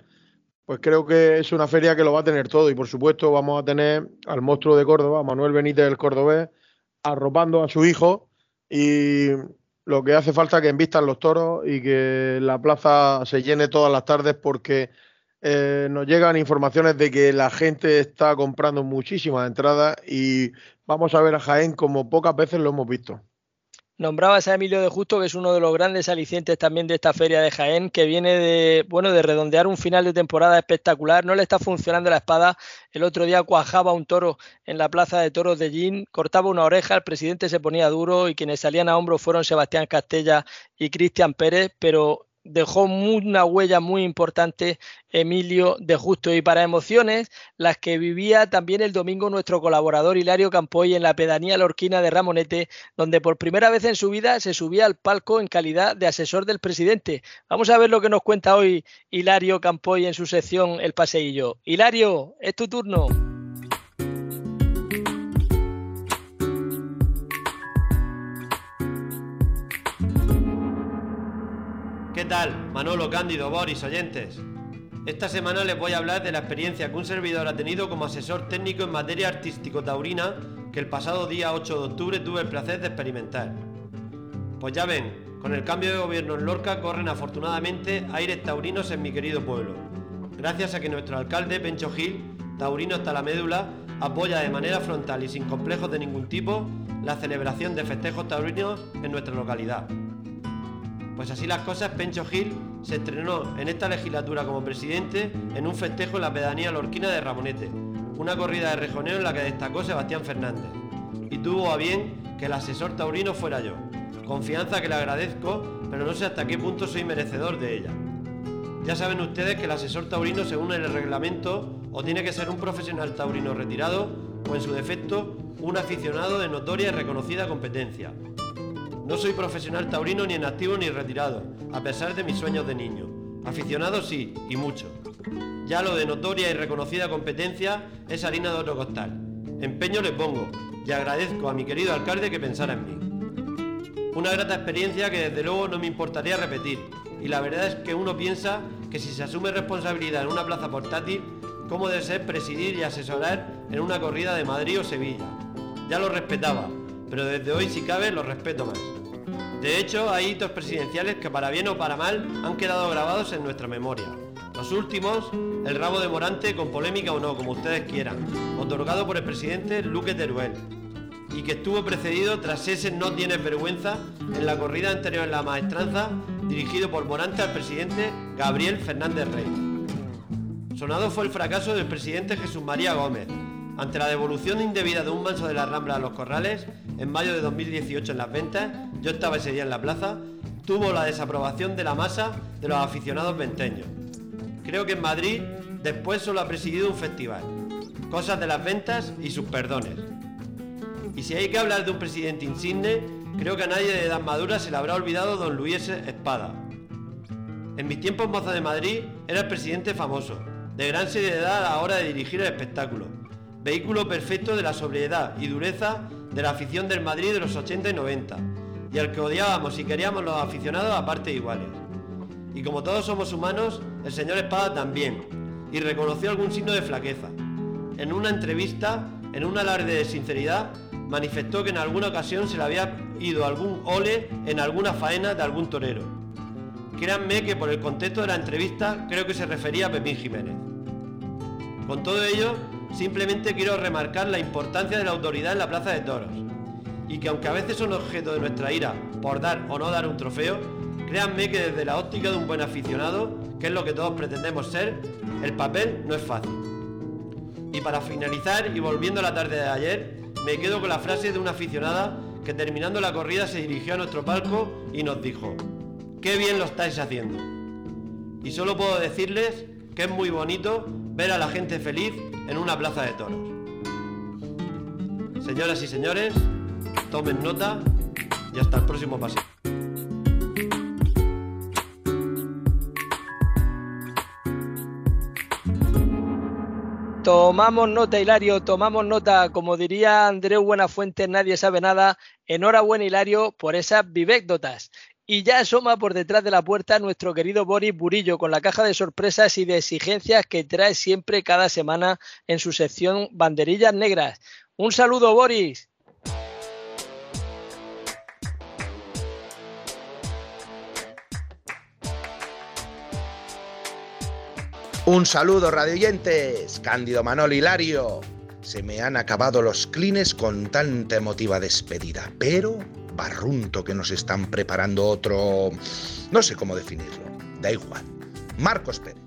pues creo que es una feria que lo va a tener todo y por supuesto vamos a tener al monstruo de Córdoba, Manuel Benítez el cordobés, arropando a su hijo y lo que hace falta que envistan los toros y que la plaza se llene todas las tardes porque eh, nos llegan informaciones de que la gente está comprando muchísimas entradas y vamos a ver a Jaén como pocas veces lo hemos visto. Nombrabas a Emilio de Justo, que es uno de los grandes alicientes también de esta feria de Jaén, que viene de, bueno, de redondear un final de temporada espectacular. No le está funcionando la espada. El otro día cuajaba un toro en la plaza de toros de Gin, cortaba una oreja, el presidente se ponía duro y quienes salían a hombro fueron Sebastián Castella y Cristian Pérez, pero dejó una huella muy importante Emilio de Justo. Y para emociones, las que vivía también el domingo nuestro colaborador Hilario Campoy en la pedanía lorquina de Ramonete, donde por primera vez en su vida se subía al palco en calidad de asesor del presidente. Vamos a ver lo que nos cuenta hoy Hilario Campoy en su sección El Paseillo. Hilario, es tu turno. Manolo Cándido, Boris, oyentes. Esta semana les voy a hablar de la experiencia que un servidor ha tenido como asesor técnico en materia artístico-taurina que el pasado día 8 de octubre tuve el placer de experimentar. Pues ya ven, con el cambio de gobierno en Lorca corren afortunadamente aires taurinos en mi querido pueblo, gracias a que nuestro alcalde Pencho Gil, taurino hasta la médula, apoya de manera frontal y sin complejos de ningún tipo la celebración de festejos taurinos en nuestra localidad. Pues así las cosas, Pencho Gil se estrenó en esta legislatura como presidente en un festejo en la pedanía lorquina de Ramonete, una corrida de rejoneo en la que destacó Sebastián Fernández. Y tuvo a bien que el asesor taurino fuera yo. Confianza que le agradezco, pero no sé hasta qué punto soy merecedor de ella. Ya saben ustedes que el asesor taurino, según el reglamento, o tiene que ser un profesional taurino retirado, o en su defecto, un aficionado de notoria y reconocida competencia. No soy profesional taurino ni en activo ni retirado, a pesar de mis sueños de niño. Aficionado sí, y mucho. Ya lo de notoria y reconocida competencia es harina de otro costal. Empeño le pongo y agradezco a mi querido alcalde que pensara en mí. Una grata experiencia que desde luego no me importaría repetir. Y la verdad es que uno piensa que si se asume responsabilidad en una plaza portátil, ¿cómo debe ser presidir y asesorar en una corrida de Madrid o Sevilla? Ya lo respetaba, pero desde hoy si cabe lo respeto más. De hecho, hay hitos presidenciales que para bien o para mal han quedado grabados en nuestra memoria. Los últimos, el rabo de Morante con polémica o no, como ustedes quieran, otorgado por el presidente Luque Teruel, y que estuvo precedido tras ese no tienes vergüenza en la corrida anterior en la maestranza, dirigido por Morante al presidente Gabriel Fernández Rey. Sonado fue el fracaso del presidente Jesús María Gómez, ante la devolución indebida de un manso de la Rambla a los corrales, en mayo de 2018 en las ventas, yo estaba ese día en la plaza, tuvo la desaprobación de la masa de los aficionados venteños. Creo que en Madrid después solo ha presidido un festival, cosas de las ventas y sus perdones. Y si hay que hablar de un presidente insigne, creo que a nadie de edad madura se le habrá olvidado don Luis Espada. En mis tiempos mozo de Madrid era el presidente famoso, de gran seriedad a la hora de dirigir el espectáculo, vehículo perfecto de la sobriedad y dureza de la afición del Madrid de los 80 y 90, y al que odiábamos y queríamos los aficionados a partes iguales. Y como todos somos humanos, el señor Espada también, y reconoció algún signo de flaqueza. En una entrevista, en un alarde de sinceridad, manifestó que en alguna ocasión se le había ido algún ole en alguna faena de algún torero. Créanme que por el contexto de la entrevista creo que se refería a Pepín Jiménez. Con todo ello, Simplemente quiero remarcar la importancia de la autoridad en la plaza de toros. Y que aunque a veces son objeto de nuestra ira por dar o no dar un trofeo, créanme que desde la óptica de un buen aficionado, que es lo que todos pretendemos ser, el papel no es fácil. Y para finalizar, y volviendo a la tarde de ayer, me quedo con la frase de una aficionada que terminando la corrida se dirigió a nuestro palco y nos dijo, qué bien lo estáis haciendo. Y solo puedo decirles que es muy bonito ver a la gente feliz en una plaza de toros. Señoras y señores, tomen nota y hasta el próximo paseo. Tomamos nota, Hilario, tomamos nota. Como diría Andreu Buenafuente, nadie sabe nada. Enhorabuena, Hilario, por esas vivécdotas. Y ya asoma por detrás de la puerta nuestro querido Boris Burillo con la caja de sorpresas y de exigencias que trae siempre cada semana en su sección Banderillas Negras. Un saludo, Boris. Un saludo, radioyentes. Cándido Manol Hilario. Se me han acabado los clines con tanta emotiva despedida, pero barrunto que nos están preparando otro... no sé cómo definirlo, da igual. Marcos Pérez.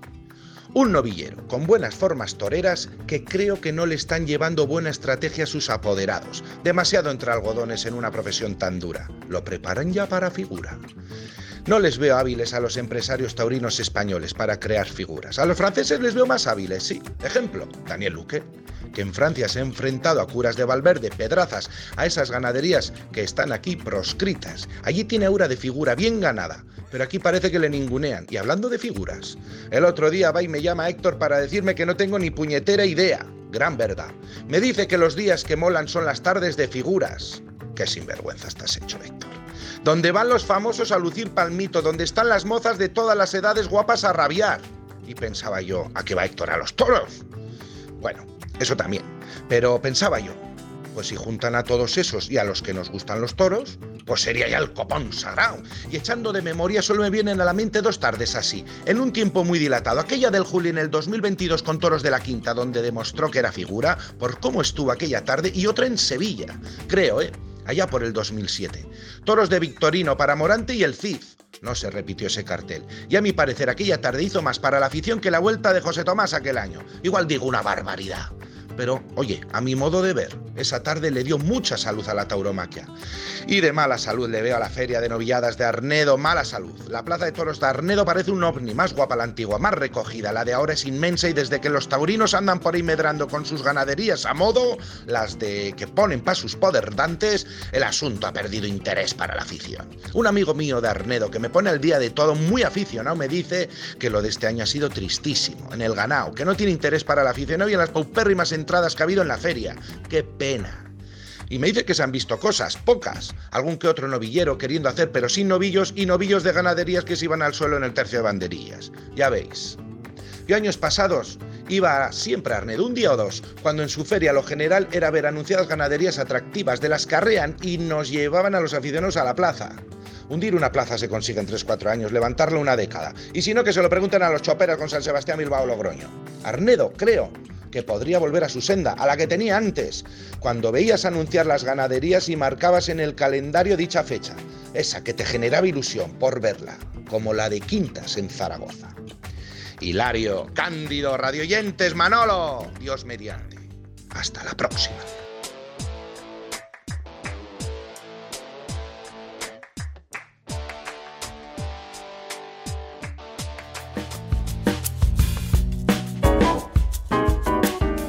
Un novillero con buenas formas toreras que creo que no le están llevando buena estrategia a sus apoderados. Demasiado entre algodones en una profesión tan dura. Lo preparan ya para figura. No les veo hábiles a los empresarios taurinos españoles para crear figuras. A los franceses les veo más hábiles, sí. Ejemplo, Daniel Luque que en Francia se ha enfrentado a curas de Valverde, pedrazas, a esas ganaderías que están aquí proscritas. Allí tiene aura de figura bien ganada, pero aquí parece que le ningunean. Y hablando de figuras, el otro día va y me llama Héctor para decirme que no tengo ni puñetera idea. Gran verdad. Me dice que los días que molan son las tardes de figuras. Qué sinvergüenza estás hecho, Héctor. Donde van los famosos a lucir palmito, donde están las mozas de todas las edades guapas a rabiar. Y pensaba yo, ¿a qué va Héctor? ¿A los toros? Bueno, eso también. Pero pensaba yo, pues si juntan a todos esos y a los que nos gustan los toros, pues sería ya el copón sagrado. Y echando de memoria solo me vienen a la mente dos tardes así, en un tiempo muy dilatado. Aquella del Juli en el 2022 con toros de la quinta, donde demostró que era figura, por cómo estuvo aquella tarde, y otra en Sevilla, creo, ¿eh? Allá por el 2007. Toros de Victorino para Morante y el Cid. No se repitió ese cartel. Y a mi parecer aquella tarde hizo más para la afición que la vuelta de José Tomás aquel año. Igual digo una barbaridad pero oye, a mi modo de ver, esa tarde le dio mucha salud a la tauromaquia. Y de mala salud le veo a la feria de novilladas de Arnedo, mala salud. La plaza de toros de Arnedo parece un ovni, más guapa la antigua, más recogida. La de ahora es inmensa y desde que los taurinos andan por ahí medrando con sus ganaderías a modo, las de que ponen pa' sus poderdantes, el asunto ha perdido interés para la afición. Un amigo mío de Arnedo que me pone al día de todo, muy aficionado, me dice que lo de este año ha sido tristísimo, en el ganado, que no tiene interés para la afición y en las paupérrimas entradas que ha habido en la feria. ¡Qué pena! Y me dice que se han visto cosas, pocas. Algún que otro novillero queriendo hacer, pero sin novillos y novillos de ganaderías que se iban al suelo en el tercio de banderillas. Ya veis. Yo años pasados iba siempre a Arnedo, un día o dos, cuando en su feria lo general era ver anunciadas ganaderías atractivas de las que y nos llevaban a los aficionados a la plaza. Hundir una plaza se consigue en 3-4 años, levantarla una década. Y si no, que se lo pregunten a los choperas con San Sebastián, Bilbao, Logroño. Arnedo, creo, que podría volver a su senda, a la que tenía antes, cuando veías anunciar las ganaderías y marcabas en el calendario dicha fecha, esa que te generaba ilusión por verla, como la de Quintas en Zaragoza. Hilario, Cándido, radioyentes, Manolo, Dios mediante. Hasta la próxima.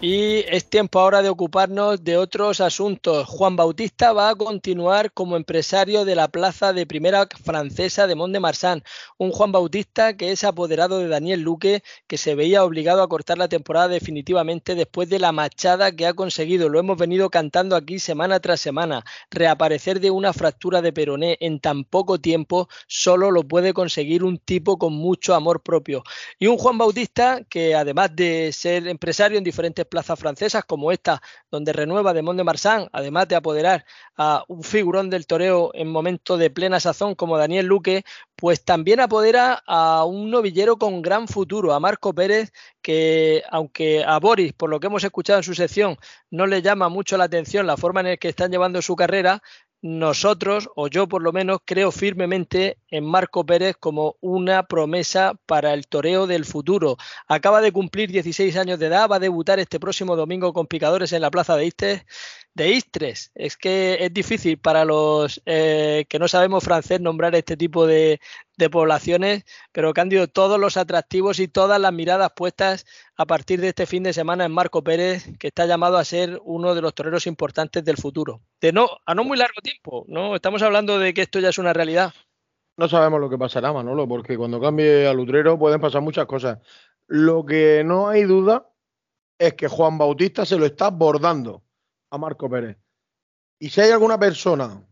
Y es tiempo ahora de ocuparnos de otros asuntos. Juan Bautista va a continuar como empresario de la plaza de primera francesa de Mont de Marsan. Un Juan Bautista que es apoderado de Daniel Luque, que se veía obligado a cortar la temporada definitivamente después de la machada que ha conseguido. Lo hemos venido cantando aquí semana tras semana. Reaparecer de una fractura de peroné en tan poco tiempo solo lo puede conseguir un tipo con mucho amor propio. Y un Juan Bautista que además de ser empresario en diferentes plazas francesas como esta, donde renueva de Mont de Marsan, además de apoderar a un figurón del toreo en momento de plena sazón como Daniel Luque, pues también apodera a un novillero con gran futuro, a Marco Pérez, que aunque a Boris, por lo que hemos escuchado en su sección, no le llama mucho la atención la forma en la que están llevando su carrera, nosotros, o yo por lo menos, creo firmemente en Marco Pérez como una promesa para el toreo del futuro. Acaba de cumplir 16 años de edad, va a debutar este próximo domingo con picadores en la plaza de Istres. De Istres. Es que es difícil para los eh, que no sabemos francés nombrar este tipo de, poblaciones, pero Cándido, todos los atractivos y todas las miradas puestas a partir de este fin de semana en Marco Pérez, que está llamado a ser uno de los toreros importantes del futuro. De no, a no muy largo tiempo, ¿no? Estamos hablando de que esto ya es una realidad. No sabemos lo que pasará, Manolo, porque cuando cambie al utrero pueden pasar muchas cosas. Lo que no hay duda es que Juan Bautista se lo está bordando a Marco Pérez. Y si hay alguna persona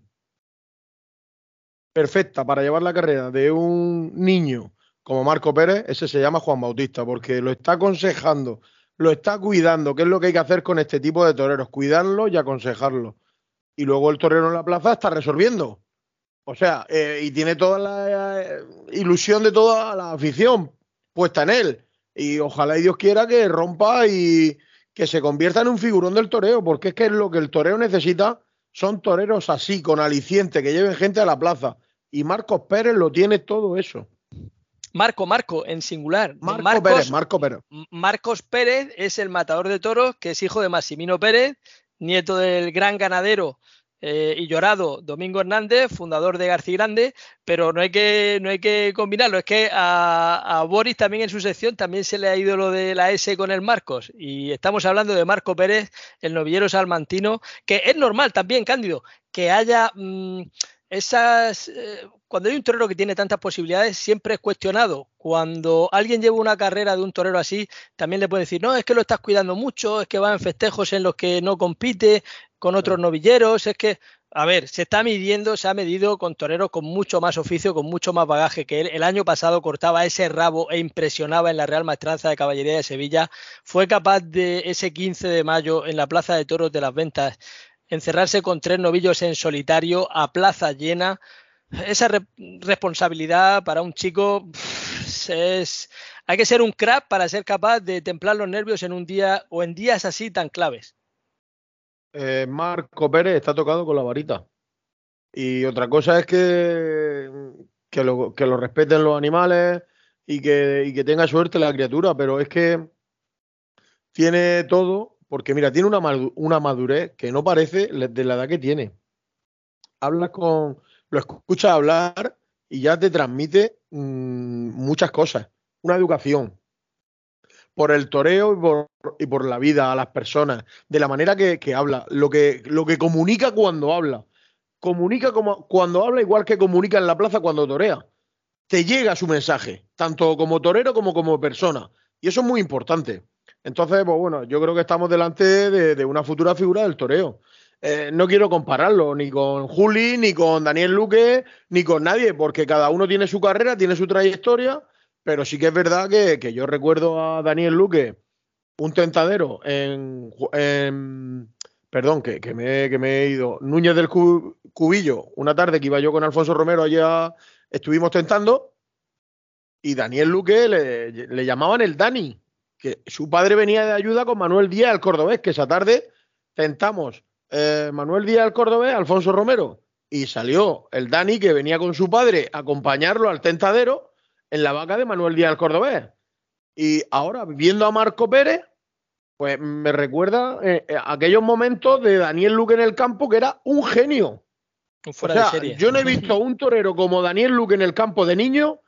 perfecta para llevar la carrera de un niño como Marco Pérez, ese se llama Juan Bautista, porque lo está aconsejando, lo está cuidando, que es lo que hay que hacer con este tipo de toreros, cuidarlo y aconsejarlo. Y luego el torero en la plaza está resolviendo. O sea, eh, y tiene toda la eh, ilusión de toda la afición puesta en él. Y ojalá y Dios quiera que rompa y que se convierta en un figurón del toreo, porque es que lo que el toreo necesita son toreros así, con aliciente, que lleven gente a la plaza. Y Marcos Pérez lo tiene todo eso. Marco, Marco, en singular. Marco Marcos, Pérez, Marco Pérez. Marcos Pérez es el matador de toros, que es hijo de Massimino Pérez, nieto del gran ganadero eh, y llorado Domingo Hernández, fundador de García Grande, pero no hay que, no hay que combinarlo. Es que a, a, Boris también en su sección también se le ha ido lo de la S con el Marcos. Y estamos hablando de Marco Pérez, el novillero salmantino, que es normal también, Cándido, que haya mmm, esas. Eh, cuando hay un torero que tiene tantas posibilidades, siempre es cuestionado. Cuando alguien lleva una carrera de un torero así, también le puede decir, no, es que lo estás cuidando mucho, es que va en festejos en los que no compite con otros novilleros, es que, a ver, se está midiendo, se ha medido con toreros con mucho más oficio, con mucho más bagaje que él. El año pasado cortaba ese rabo e impresionaba en la Real Maestranza de Caballería de Sevilla. Fue capaz de ese 15 de mayo en la Plaza de Toros de las Ventas encerrarse con tres novillos en solitario a plaza llena esa re responsabilidad para un chico es hay que ser un crack para ser capaz de templar los nervios en un día o en días así tan claves. Eh, Marco Pérez está tocado con la varita. Y otra cosa es que, que, lo, que lo respeten los animales y que, y que tenga suerte la criatura, pero es que tiene todo, porque mira, tiene una, una madurez que no parece de la edad que tiene. Hablas con, lo escuchas hablar y ya te transmite mmm, muchas cosas. Una educación por el toreo y por, y por, la vida a las personas, de la manera que, que, habla, lo que, lo que comunica cuando habla. Comunica como, cuando habla igual que comunica en la plaza cuando torea. Te llega su mensaje, tanto como torero como como persona. Y eso es muy importante. Entonces, pues bueno, yo creo que estamos delante de, una futura figura del toreo. Eh, no quiero compararlo ni con Juli, ni con Daniel Luque, ni con nadie, porque cada uno tiene su carrera, tiene su trayectoria, pero sí que es verdad que, yo recuerdo a Daniel Luque, un tentadero en, perdón, que, que, me, que, me, he ido, Núñez del Cubillo, una tarde que iba yo con Alfonso Romero allá, estuvimos tentando, y Daniel Luque le, le llamaban el Dani, que su padre venía de ayuda con Manuel Díaz, el cordobés, que esa tarde tentamos eh, Manuel Díaz Cordobés, Alfonso Romero, y salió el Dani que venía con su padre a acompañarlo al tentadero en la vaca de Manuel Díaz Cordobés. Y ahora, viendo a Marco Pérez, pues me recuerda eh, eh, aquellos momentos de Daniel Luque en el campo que era un genio. Fuera o sea, de serie. yo no he visto un torero como Daniel Luque en el campo de niño,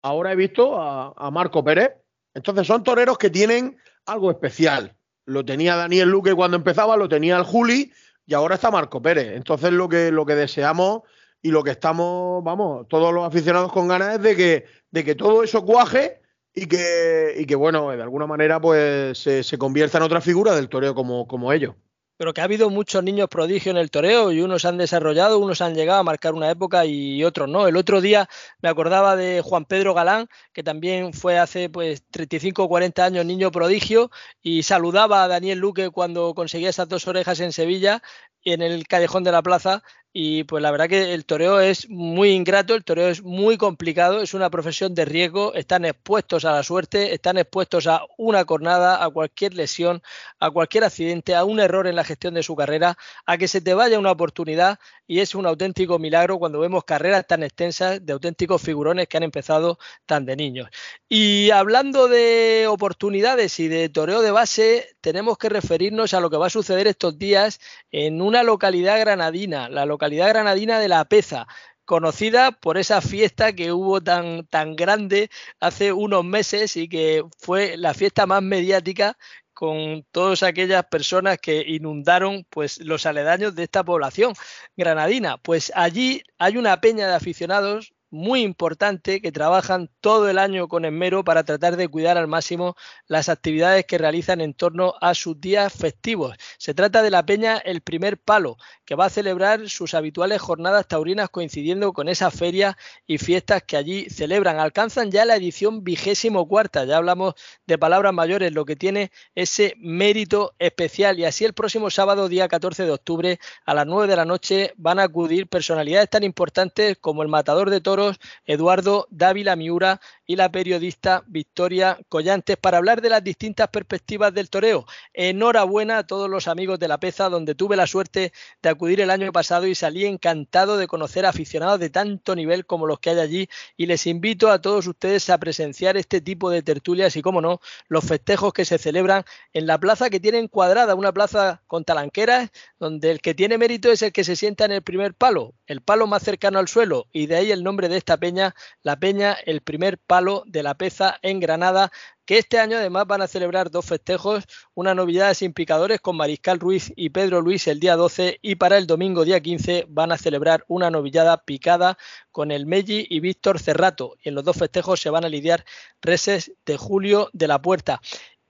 ahora he visto a, a Marco Pérez. Entonces son toreros que tienen algo especial lo tenía Daniel Luque cuando empezaba, lo tenía el Juli y ahora está Marco Pérez. Entonces lo que, lo que deseamos y lo que estamos, vamos, todos los aficionados con ganas es de que, de que todo eso cuaje y que, y que bueno, de alguna manera pues se, convierta en otra figura del toreo como, como ellos pero que ha habido muchos niños prodigio en el toreo y unos han desarrollado, unos han llegado a marcar una época y otros no. El otro día me acordaba de Juan Pedro Galán, que también fue hace pues 35 o 40 años niño prodigio y saludaba a Daniel Luque cuando conseguía esas dos orejas en Sevilla en el callejón de la plaza y pues la verdad que el toreo es muy ingrato, el toreo es muy complicado, es una profesión de riesgo, están expuestos a la suerte, están expuestos a una cornada, a cualquier lesión, a cualquier accidente, a un error en la gestión de su carrera, a que se te vaya una oportunidad y es un auténtico milagro cuando vemos carreras tan extensas de auténticos figurones que han empezado tan de niños. Y hablando de oportunidades y de toreo de base, tenemos que referirnos a lo que va a suceder estos días en una localidad granadina, la localidad localidad granadina de La Peza, conocida por esa fiesta que hubo tan, tan grande hace unos meses y que fue la fiesta más mediática con todas aquellas personas que inundaron pues los aledaños de esta población granadina. Pues allí hay una peña de aficionados muy importante que trabajan todo el año con esmero para tratar de cuidar al máximo las actividades que realizan en torno a sus días festivos. Se trata de la Peña El Primer Palo, que va a celebrar sus habituales jornadas taurinas coincidiendo con esas ferias y fiestas que allí celebran. Alcanzan ya la edición vigésimo cuarta, ya hablamos de palabras mayores, lo que tiene ese mérito especial. Y así el próximo sábado, día 14 de octubre, a las 9 de la noche, van a acudir personalidades tan importantes como el matador de toros Eduardo Dávila Miura y la periodista Victoria Collantes para hablar de las distintas perspectivas del toreo. Enhorabuena a todos los amigos de La Peza, donde tuve la suerte de acudir el año pasado y salí encantado de conocer aficionados de tanto nivel como los que hay allí y les invito a todos ustedes a presenciar este tipo de tertulias y, como no, los festejos que se celebran en la plaza que tienen cuadrada, una plaza con talanqueras, donde el que tiene mérito es el que se sienta en el primer palo, el palo más cercano al suelo, y de ahí el nombre de esta peña, la peña, el primer palo de la peza en Granada, que este año además van a celebrar dos festejos, una novedad sin picadores con Mariscal Ruiz y Pedro Luis el día 12 y para el domingo día 15 van a celebrar una novillada picada con el Melli y Víctor Cerrato. Y en los dos festejos se van a lidiar reses de Julio de la Puerta.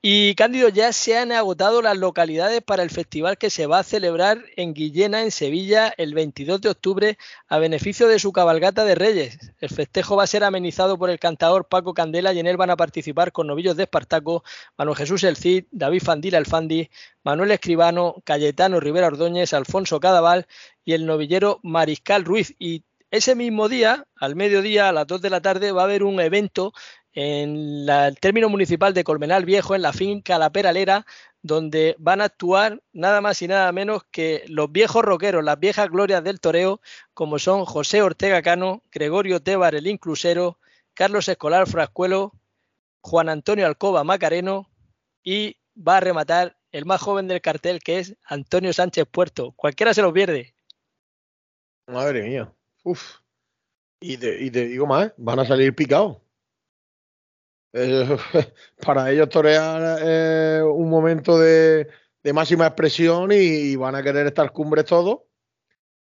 Y Cándido, ya se han agotado las localidades para el festival que se va a celebrar en Guillena, en Sevilla, el 22 de octubre, a beneficio de su cabalgata de Reyes. El festejo va a ser amenizado por el cantador Paco Candela y en él van a participar con novillos de Espartaco, Manuel Jesús El Cid, David Fandila El Fandi, Manuel Escribano, Cayetano Rivera Ordóñez, Alfonso Cadaval y el novillero Mariscal Ruiz. Y ese mismo día, al mediodía, a las 2 de la tarde, va a haber un evento en el término municipal de Colmenal Viejo, en la finca La Peralera, donde van a actuar nada más y nada menos que los viejos roqueros, las viejas glorias del toreo, como son José Ortega Cano, Gregorio Tebar el Inclusero, Carlos Escolar Frascuelo, Juan Antonio Alcoba Macareno y va a rematar el más joven del cartel que es Antonio Sánchez Puerto. Cualquiera se lo pierde. Madre mía. Uf. Y te, y te digo más, van a salir picados. Eh, para ellos torear eh, un momento de, de máxima expresión y, van a querer estar cumbres todos.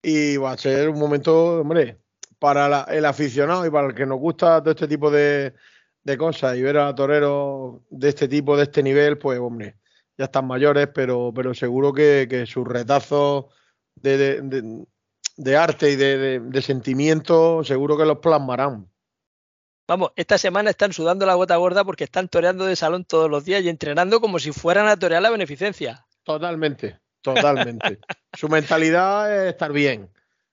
Y va a ser un momento, hombre, para el aficionado y para el que nos gusta todo este tipo de, de cosas y ver a toreros de este tipo, de este nivel, pues, hombre, ya están mayores, pero, pero seguro que, que sus retazos de, de, de arte y de, sentimiento, seguro que los plasmarán. Vamos, esta semana están sudando la gota gorda porque están toreando de salón todos los días y entrenando como si fueran a torear la beneficencia. Totalmente, totalmente. Su mentalidad es estar bien.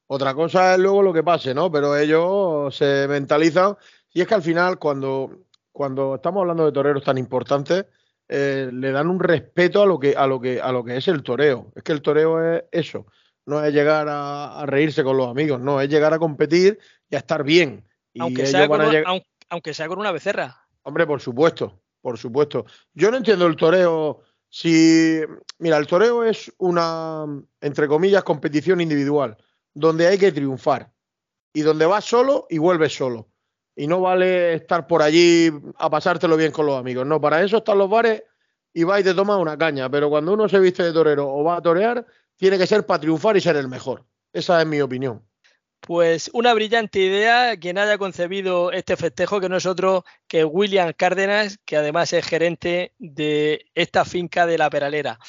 Otra cosa es luego lo que pase, ¿no? Pero ellos se mentalizan. Y es que al final, cuando, cuando estamos hablando de toreros tan importantes, eh, le dan un respeto a lo que, a lo que, a lo que es el toreo. Es que el toreo es eso no es llegar a, reírse con los amigos, no, es llegar a competir y a estar bien. aunque, sea con, aunque, sea con una becerra. Hombre, por supuesto, por supuesto. Yo no entiendo el toreo. Si, mira, el toreo es una, entre comillas, competición individual, donde hay que triunfar y donde vas solo y vuelves solo. Y no vale estar por allí a pasártelo bien con los amigos. No, para eso están los bares y vais y te tomas una caña. Pero cuando uno se viste de torero o va a torear, tiene que ser para triunfar y ser el mejor. Esa es mi opinión. Pues una brillante idea quien haya concebido este festejo, que no es otro que William Cárdenas, que además es gerente de esta finca de la Peralera.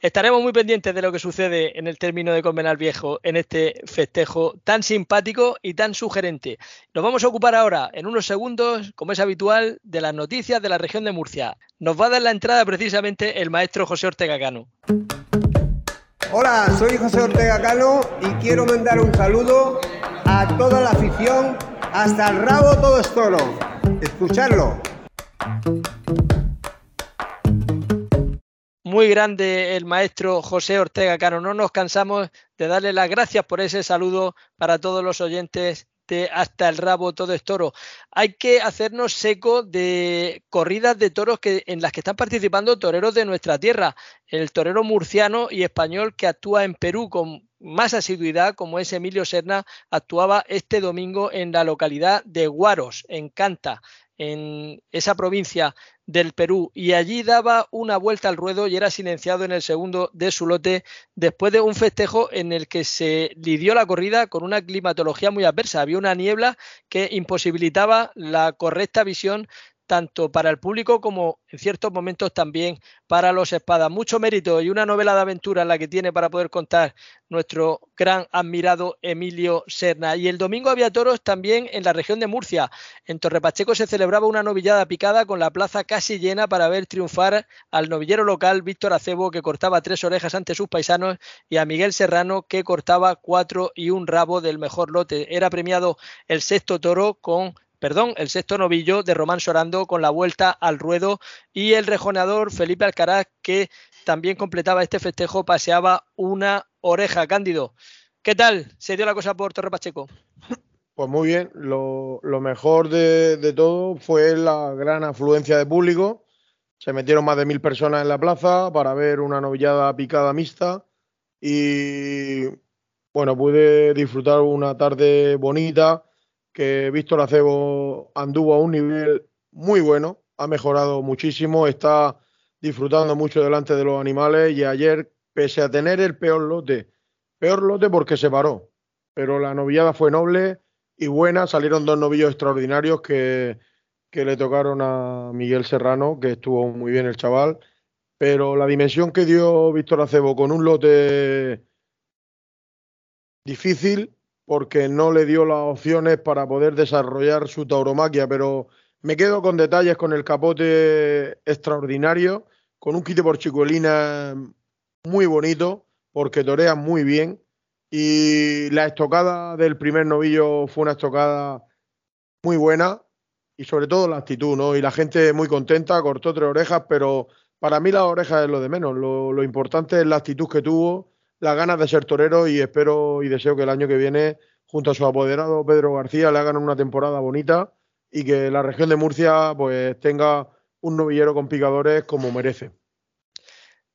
Estaremos muy pendientes de lo que sucede en el término de Convenal Viejo en este festejo tan simpático y tan sugerente. Nos vamos a ocupar ahora, en unos segundos, como es habitual, de las noticias de la región de Murcia. Nos va a dar la entrada precisamente el maestro José Ortega Cano. Hola, soy José Ortega Cano y quiero mandar un saludo a toda la afición. Hasta el rabo todo es toro. Escucharlo. Muy grande el maestro José Ortega Cano. No nos cansamos de darle las gracias por ese saludo para todos los oyentes hasta el rabo todo es toro. Hay que hacernos seco de corridas de toros que, en las que están participando toreros de nuestra tierra. El torero murciano y español que actúa en Perú con más asiduidad, como es Emilio Serna, actuaba este domingo en la localidad de Guaros, en Canta en esa provincia del Perú y allí daba una vuelta al ruedo y era silenciado en el segundo de su lote después de un festejo en el que se lidió la corrida con una climatología muy adversa. Había una niebla que imposibilitaba la correcta visión tanto para el público como en ciertos momentos también para los espadas. Mucho mérito y una novela de aventura en la que tiene para poder contar nuestro gran admirado Emilio Serna. Y el domingo había toros también en la región de Murcia. En Torrepacheco se celebraba una novillada picada con la plaza casi llena para ver triunfar al novillero local Víctor Acebo que cortaba tres orejas ante sus paisanos y a Miguel Serrano que cortaba cuatro y un rabo del mejor lote. Era premiado el sexto toro con perdón, el sexto novillo de Román Sorando con la vuelta al ruedo y el rejoneador Felipe Alcaraz que también completaba este festejo, paseaba una oreja. Cándido, ¿qué tal se dio la cosa por Torre Pacheco? Pues muy bien, lo, mejor de, de, todo fue la gran afluencia de público. Se metieron más de mil personas en la plaza para ver una novillada picada mixta y bueno, pude disfrutar una tarde bonita Víctor Acebo anduvo a un nivel muy bueno, ha mejorado muchísimo, está disfrutando mucho delante de los animales y ayer, pese a tener el peor lote, peor lote porque se paró, pero la novillada fue noble y buena, salieron dos novillos extraordinarios que, que le tocaron a Miguel Serrano, que estuvo muy bien el chaval, pero la dimensión que dio Víctor Acebo con un lote difícil porque no le dio las opciones para poder desarrollar su tauromaquia, pero me quedo con detalles con el capote extraordinario, con un quite por chicuelina muy bonito, porque torea muy bien. Y la estocada del primer novillo fue una estocada muy buena y sobre todo la actitud, ¿no? Y la gente muy contenta, cortó tres orejas, pero para mí las orejas es lo de menos. Lo importante es la actitud que tuvo las ganas de ser torero y espero y deseo que el año que viene, junto a su apoderado Pedro García, le hagan una temporada bonita y que la región de Murcia pues tenga un novillero con picadores como merece.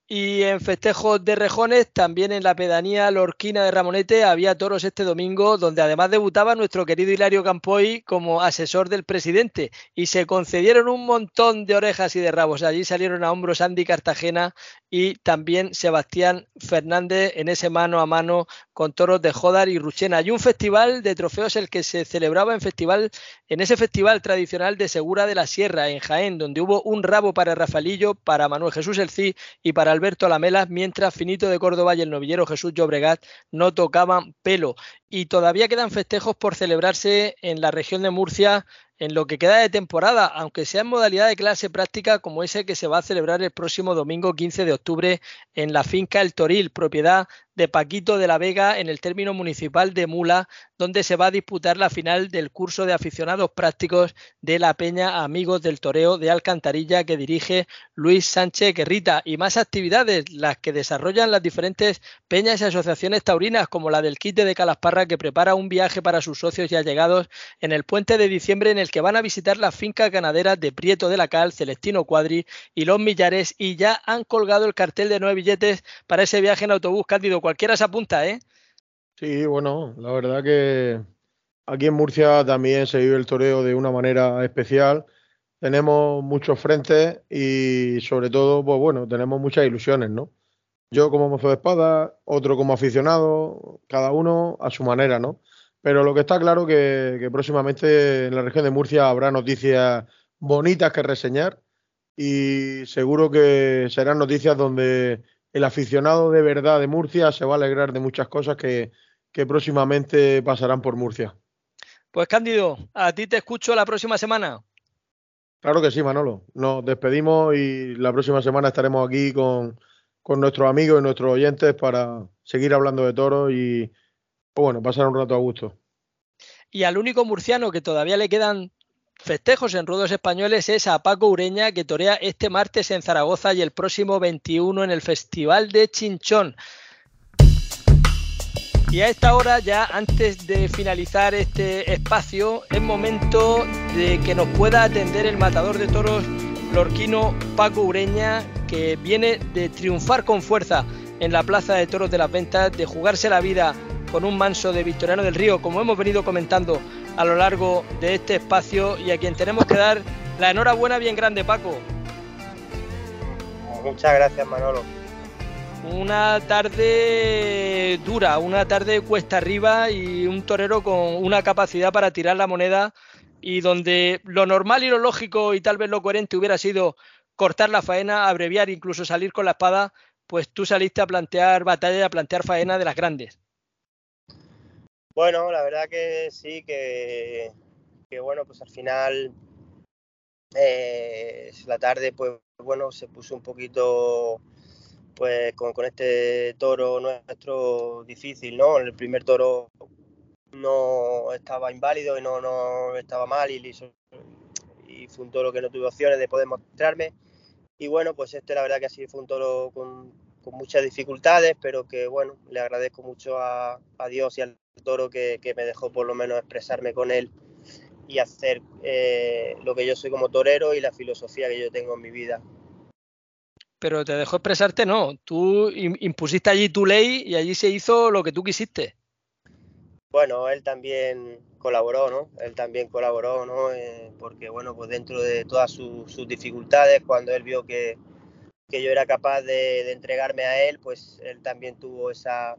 Y en festejos de rejones, también en la pedanía lorquina de Ramonete había toros este domingo, donde además debutaba nuestro querido Hilario Campoy como asesor del presidente. Y se concedieron un montón de orejas y de rabos. Allí salieron a hombros Andy Cartagena y también Sebastián Fernández en ese mano a mano con toros de Jodar y Ruchena. Hay un festival de trofeos el que se celebraba en festival en ese festival tradicional de Segura de la Sierra en Jaén, donde hubo un rabo para Rafaelillo, para Manuel Jesús El Cid y para Alberto Lamelas, mientras Finito de Córdoba y el novillero Jesús Llobregat no tocaban pelo. Y todavía quedan festejos por celebrarse en la región de Murcia en lo que queda de temporada, aunque sea en modalidad de clase práctica como ese que se va a celebrar el próximo domingo 15 de octubre en la finca El Toril, propiedad de Paquito de la Vega en el término municipal de Mula, donde se va a disputar la final del curso de aficionados prácticos de la Peña Amigos del Toreo de Alcantarilla que dirige Luis Sánchez Guerrita. Y más actividades, las que desarrollan las diferentes peñas y asociaciones taurinas, como la del Quite de Calasparra, que prepara un viaje para sus socios y allegados en el puente de diciembre en el que van a visitar las fincas ganaderas de Prieto de la Cal, Celestino Cuadri y Los Millares y ya han colgado el cartel de nueve billetes para ese viaje en autobús cándido cualquiera se apunta, ¿eh? Sí, bueno, la verdad que aquí en Murcia también se vive el toreo de una manera especial. Tenemos muchos frentes y sobre todo, pues bueno, tenemos muchas ilusiones, ¿no? Yo como mozo de espada, otro como aficionado, cada uno a su manera, ¿no? Pero lo que está claro que, que próximamente en la región de Murcia habrá noticias bonitas que reseñar y seguro que serán noticias donde el aficionado de verdad de Murcia se va a alegrar de muchas cosas que, próximamente pasarán por Murcia. Pues Cándido, a ti te escucho la próxima semana. Claro que sí, Manolo. Nos despedimos y la próxima semana estaremos aquí con, con nuestros amigos y nuestros oyentes para seguir hablando de toros y, bueno, pasar un rato a gusto. Y al único murciano que todavía le quedan festejos en ruedos españoles es a Paco Ureña que torea este martes en Zaragoza y el próximo 21 en el Festival de Chinchón. Y a esta hora, ya antes de finalizar este espacio, es momento de que nos pueda atender el matador de toros lorquino Paco Ureña, que viene de triunfar con fuerza en la Plaza de Toros de las Ventas, de jugarse la vida con un manso de Victoriano del Río, como hemos venido comentando a lo largo de este espacio y a quien tenemos que dar la enhorabuena bien grande, Paco. Muchas gracias, Manolo. Una tarde dura, una tarde cuesta arriba y un torero con una capacidad para tirar la moneda y donde lo normal y lo lógico y tal vez lo coherente hubiera sido cortar la faena, abreviar, incluso salir con la espada, pues tú saliste a plantear batalla, a plantear faena de las grandes. Bueno, la verdad que sí, que, bueno, pues al final eh, la tarde, pues bueno, se puso un poquito pues con, este toro nuestro difícil, ¿no? El primer toro no estaba inválido y no, no estaba mal y, fue un toro que no tuve opciones de poder mostrarme. Y bueno, pues este la verdad que así fue un toro con, muchas dificultades, pero que bueno, le agradezco mucho a, Dios y al toro que, me dejó por lo menos expresarme con él y hacer eh, lo que yo soy como torero y la filosofía que yo tengo en mi vida pero te dejó expresarte, no. Tú impusiste allí tu ley y allí se hizo lo que tú quisiste. Bueno, él también colaboró, ¿no? Él también colaboró, ¿no? Eh, porque, bueno, pues dentro de todas sus, dificultades, cuando él vio que, yo era capaz de, entregarme a él, pues él también tuvo esa,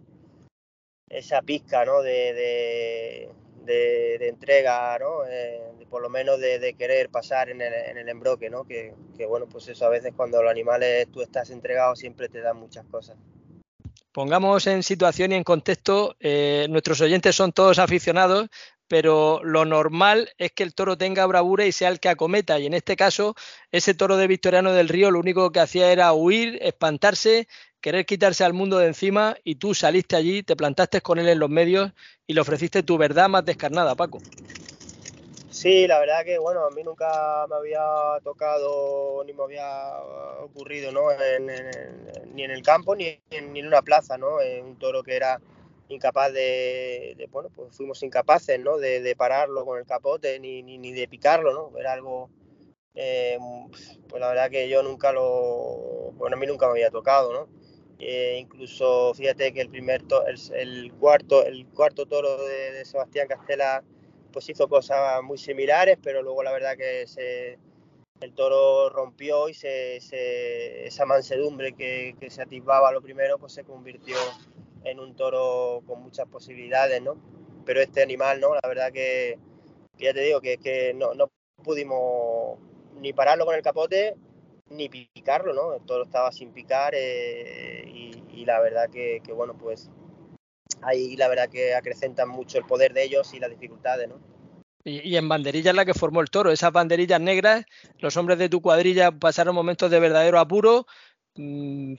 esa pizca, ¿no? de, de, entrega, ¿no? Eh, por lo menos de, querer pasar en el, en el embroque, ¿no? Que, bueno, pues eso a veces cuando los animales tú estás entregado siempre te dan muchas cosas. Pongamos en situación y en contexto, eh, nuestros oyentes son todos aficionados, pero lo normal es que el toro tenga bravura y sea el que acometa. Y en este caso, ese toro de Victoriano del Río lo único que hacía era huir, espantarse querer quitarse al mundo de encima y tú saliste allí, te plantaste con él en los medios y le ofreciste tu verdad más descarnada, Paco. Sí, la verdad que bueno, a mí nunca me había tocado ni me había ocurrido, ¿no? ni en el campo ni en, ni en una plaza, ¿no? un toro que era incapaz de, bueno, pues fuimos incapaces, ¿no? De, pararlo con el capote ni, ni, de picarlo, ¿no? Era algo, eh, pues la verdad que yo nunca lo, bueno, a mí nunca me había tocado, ¿no? Eh, incluso fíjate que el primer cuarto toro de, Sebastián Castela pues hizo cosas muy similares pero luego la verdad que el toro rompió y esa mansedumbre que, se atisbaba lo primero pues se convirtió en un toro con muchas posibilidades no pero este animal no la verdad que, ya te digo que, no pudimos ni pararlo con el capote ni picarlo, ¿no? El toro estaba sin picar eh, y, la verdad que, bueno, pues ahí la verdad que acrecentan mucho el poder de ellos y las dificultades, ¿no? Y, en banderillas la que formó el toro, esas banderillas negras, los hombres de tu cuadrilla pasaron momentos de verdadero apuro. Mm,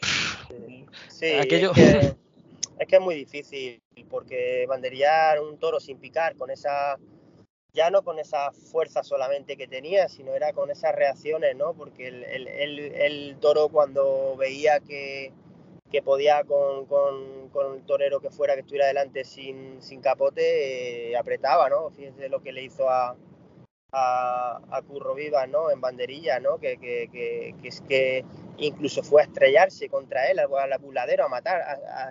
sí, es, que, es que es muy difícil porque banderillar un toro sin picar con esa ya no con esa fuerza solamente que tenía, sino era con esas reacciones, ¿no? Porque el, toro cuando veía que, podía con, con, el torero que fuera que estuviera delante sin, sin capote, eh, apretaba, ¿no? Fíjense lo que le hizo a, a, Curro Vivas, ¿no? En banderilla, ¿no? Que, que, es que incluso fue a estrellarse contra él, al apuladero, a matar,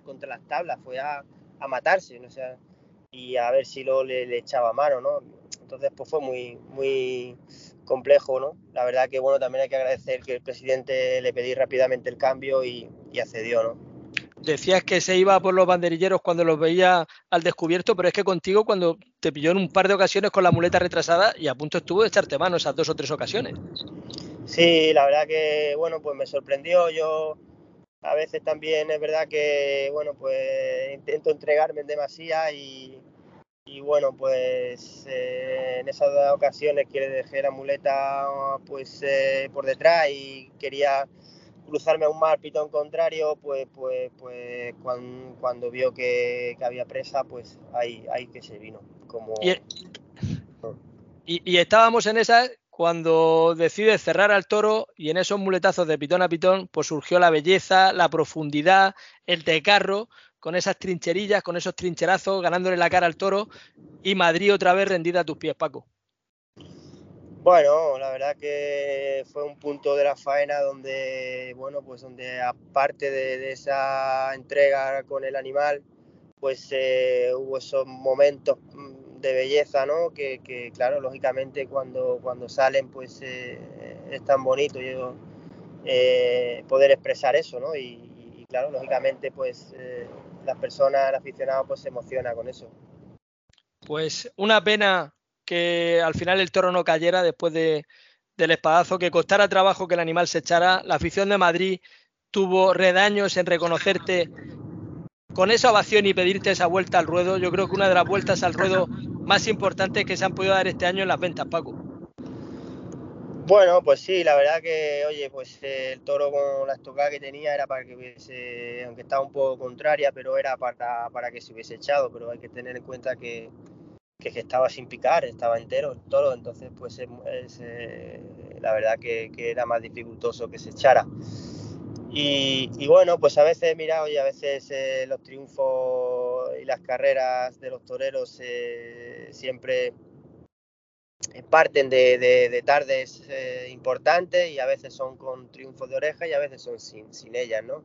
contra las tablas, fue a, matarse, ¿no? sea, y a ver si lo le, le echaba mano, ¿no? Entonces, pues fue muy, muy complejo, ¿no? La verdad que, bueno, también hay que agradecer que el presidente le pedí rápidamente el cambio y, accedió, ¿no? Decías que se iba por los banderilleros cuando los veía al descubierto, pero es que contigo cuando te pilló en un par de ocasiones con la muleta retrasada y a punto estuvo de echarte mano esas dos o tres ocasiones. Sí, la verdad que, bueno, pues me sorprendió. Yo a veces también es verdad que, bueno, pues intento entregarme en demasía y, y bueno, pues eh, en esas ocasiones que le dejé la muleta pues eh, por detrás y quería cruzarme a un mar pitón contrario, pues, pues, pues cuando, vio que, había presa, pues ahí, ahí que se vino. Como... Y, estábamos en esa cuando decide cerrar al toro y en esos muletazos de pitón a pitón, pues surgió la belleza, la profundidad, el carro con esas trincherillas, con esos trincherazos, ganándole la cara al toro y Madrid otra vez rendida a tus pies, Paco. Bueno, la verdad que fue un punto de la faena donde, bueno, pues donde aparte de, esa entrega con el animal, pues eh, hubo esos momentos de belleza, ¿no? Que, claro, lógicamente cuando, cuando salen pues eh, es tan bonito yo, eh, poder expresar eso, ¿no? Y, claro, lógicamente pues las personas, el aficionado pues se emociona con eso. Pues una pena que al final el toro no cayera después de, del espadazo, que costara trabajo que el animal se echara. La afición de Madrid tuvo redaños en reconocerte con esa ovación y pedirte esa vuelta al ruedo. Yo creo que una de las vueltas al ruedo más importantes que se han podido dar este año en las ventas, Paco. Bueno, pues sí, la verdad que, oye, pues eh, el toro con la estocada que tenía era para que hubiese, aunque estaba un poco contraria, pero era para, para que se hubiese echado, pero hay que tener en cuenta que, que, estaba sin picar, estaba entero el toro, entonces pues es, eh, la verdad que, que, era más dificultoso que se echara. Y, bueno, pues a veces, mira, oye, a veces eh, los triunfos y las carreras de los toreros siempre parten de, de, de tardes eh, importantes y a veces son con triunfos de oreja y a veces son sin, sin ellas, ¿no?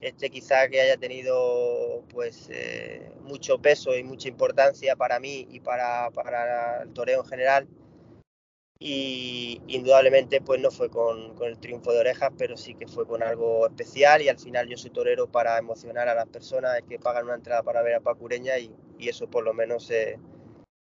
Este quizá que haya tenido pues eh, mucho peso y mucha importancia para mí y para, el toreo en general. Y indudablemente pues no fue con, el triunfo de orejas, pero sí que fue con algo especial y al final yo soy torero para emocionar a las personas que pagan una entrada para ver a Pacureña y, eso por lo menos se,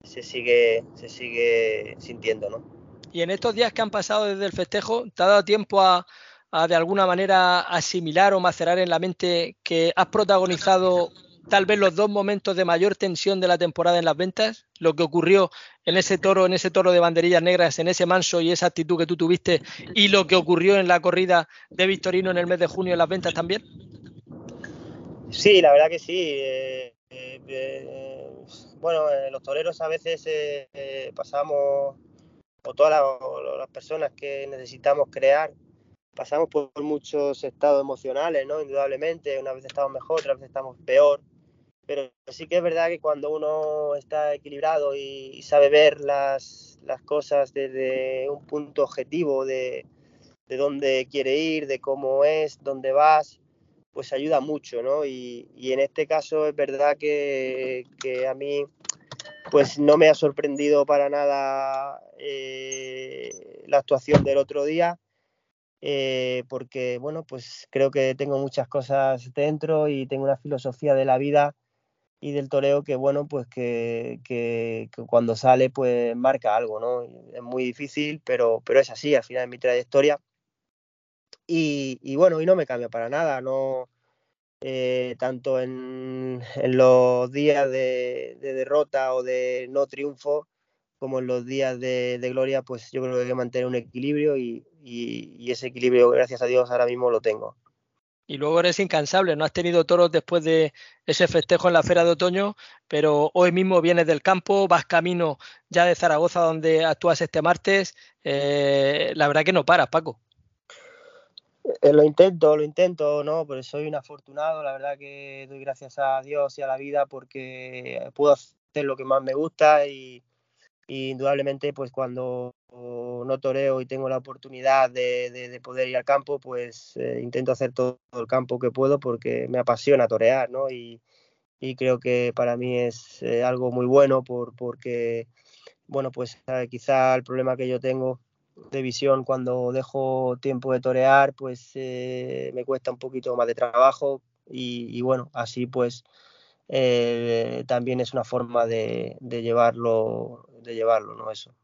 se, sigue, se sigue sintiendo, ¿no? Y en estos días que han pasado desde el festejo, ¿te ha dado tiempo a, a de alguna manera asimilar o macerar en la mente que has protagonizado tal vez los dos momentos de mayor tensión de la temporada en las ventas, lo que ocurrió en ese toro, en ese toro de banderillas negras, en ese manso y esa actitud que tú tuviste, y lo que ocurrió en la corrida de Victorino en el mes de junio en las ventas también? Sí, la verdad que sí. Eh, eh, eh, bueno, los toreros a veces eh, pasamos, o todas las, personas que necesitamos crear, pasamos por muchos estados emocionales, ¿no? Indudablemente, una vez estamos mejor, otra vez estamos peor, pero sí que es verdad que cuando uno está equilibrado y, sabe ver las, cosas desde un punto objetivo de, dónde quiere ir, de cómo es, dónde vas, pues ayuda mucho, ¿no? Y, y en este caso es verdad que, que, a mí pues no me ha sorprendido para nada eh, la actuación del otro día eh, porque bueno, pues creo que tengo muchas cosas dentro y tengo una filosofía de la vida y del toreo que bueno, pues que, que, que, cuando sale pues marca algo, ¿no? Es muy difícil, pero, pero es así al final de mi trayectoria. Y, y bueno, y no me cambia para nada, no eh, tanto en, en, los días de, de, derrota o de no triunfo, como en los días de, de gloria, pues yo creo que hay que mantener un equilibrio y, y, y, ese equilibrio, gracias a Dios, ahora mismo lo tengo. Y luego eres incansable, no has tenido toros después de ese festejo en la Feria de Otoño, pero hoy mismo vienes del campo, vas camino ya de Zaragoza, donde actúas este martes. Eh, la verdad que no paras, Paco. Eh, lo intento, lo intento, ¿no? Pero soy un afortunado, la verdad que doy gracias a Dios y a la vida porque puedo hacer lo que más me gusta y, indudablemente pues cuando no toreo y tengo la oportunidad de, de, de poder ir al campo, pues eh, intento hacer todo el campo que puedo porque me apasiona torear, ¿no? Y, y creo que para mí es eh, algo muy bueno por, porque, bueno, pues quizá el problema que yo tengo de visión cuando dejo tiempo de torear, pues eh, me cuesta un poquito más de trabajo y, bueno, así pues eh, también es una forma de, de, llevarlo, de llevarlo, ¿no? Eso.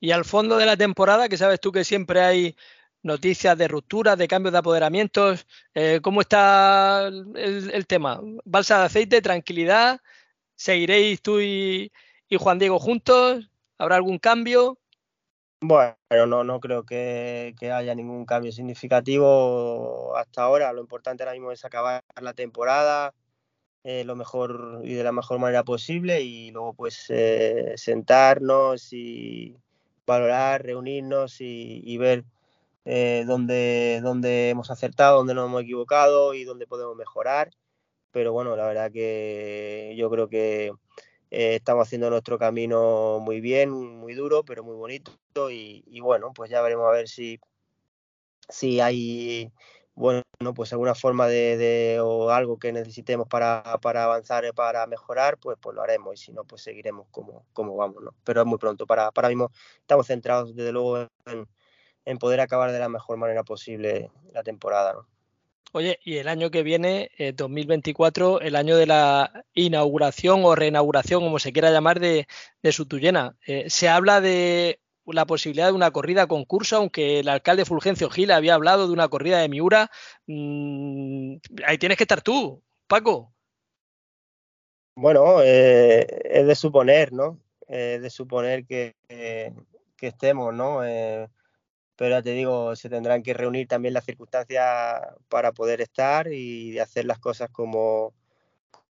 Y al fondo de la temporada, que sabes tú que siempre hay noticias de rupturas, de cambios de apoderamientos, eh, ¿cómo está el, el, tema? ¿Balsa de aceite, tranquilidad? ¿Seguiréis tú y, y Juan Diego juntos? ¿Habrá algún cambio? Bueno, no, no creo que, haya ningún cambio significativo hasta ahora. Lo importante ahora mismo es acabar la temporada eh, lo mejor y de la mejor manera posible y luego pues eh, sentarnos y valorar, reunirnos y, y ver eh, dónde, dónde hemos acertado, dónde nos hemos equivocado y dónde podemos mejorar. Pero bueno, la verdad que yo creo que eh, estamos haciendo nuestro camino muy bien, muy duro, pero muy bonito. Y, bueno, pues ya veremos a ver si, si hay bueno, pues alguna forma de, o algo que necesitemos para, para avanzar, para mejorar, pues, pues lo haremos y si no, pues seguiremos como, como vamos, ¿no? Pero es muy pronto, para, para mismo estamos centrados desde luego en, en poder acabar de la mejor manera posible la temporada. Oye, y el año que viene, 2024, eh, el año de la inauguración o reinauguración, como se quiera llamar, de, de Sutuyena. Eh, se habla de la posibilidad de una corrida concurso, aunque el alcalde Fulgencio Gil había hablado de una corrida de Miura. Mm, ahí tienes que estar tú, Paco. Bueno, eh, es de suponer, ¿no? Es de suponer que, que estemos, ¿no? Pero te digo, se tendrán que reunir también las circunstancias para poder estar y hacer las cosas como,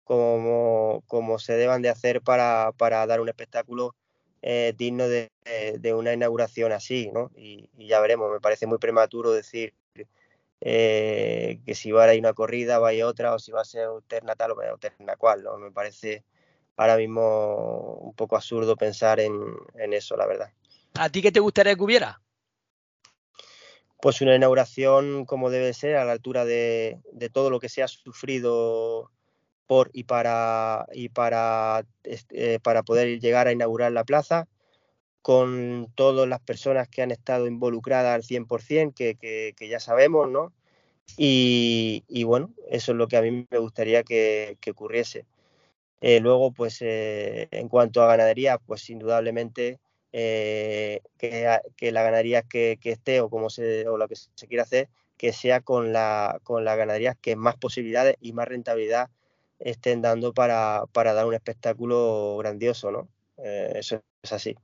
como, como se deban de hacer para, para dar un espectáculo eh, digno de, de, una inauguración así, ¿no? Y, ya veremos, me parece muy prematuro decir eh, que si va a ir una corrida, va a otra, o si va a ser alterna tal o alterna cual, ¿no? Me parece ahora mismo un poco absurdo pensar en, en eso, la verdad. ¿A ti qué te gustaría que hubiera? Pues una inauguración como debe ser, a la altura de, todo lo que se ha sufrido por y para, y para, eh, para poder llegar a inaugurar la plaza, con todas las personas que han estado involucradas al 100%, que, que, que ya sabemos, ¿no? Y, y, bueno, eso es lo que a mí me gustaría que, que ocurriese. Eh, luego, pues eh, en cuanto a ganadería, pues indudablemente eh, que, la ganadería que, esté o como se, o lo que se quiera hacer, que sea con la, con la ganadería que más posibilidades y más rentabilidad estén dando para, para dar un espectáculo grandioso, ¿no? Eh, eso es así.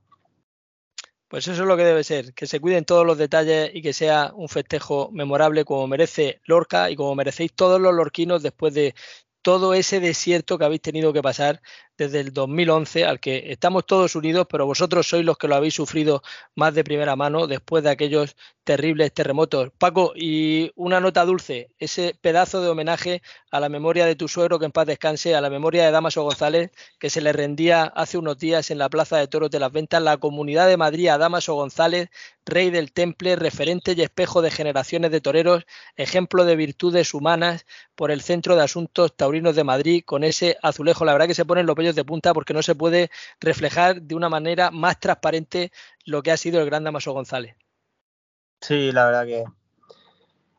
Pues eso es lo que debe ser, que se cuiden todos los detalles y que sea un festejo memorable como merece Lorca y como merecéis todos los lorquinos después de todo ese desierto que habéis tenido que pasar desde el 2011, al que estamos todos unidos, pero vosotros sois los que lo habéis sufrido más de primera mano después de aquellos terribles terremotos. Paco, y una nota dulce, ese pedazo de homenaje a la memoria de tu suegro, que en paz descanse, a la memoria de Damaso González, que se le rendía hace unos días en la Plaza de Toros de las Ventas, la Comunidad de Madrid a Damaso González, rey del temple, referente y espejo de generaciones de toreros, ejemplo de virtudes humanas por el Centro de Asuntos Taurinos de Madrid, con ese azulejo. La verdad que se ponen los de punta porque no se puede reflejar de una manera más transparente lo que ha sido el gran Damaso González. Sí, la verdad que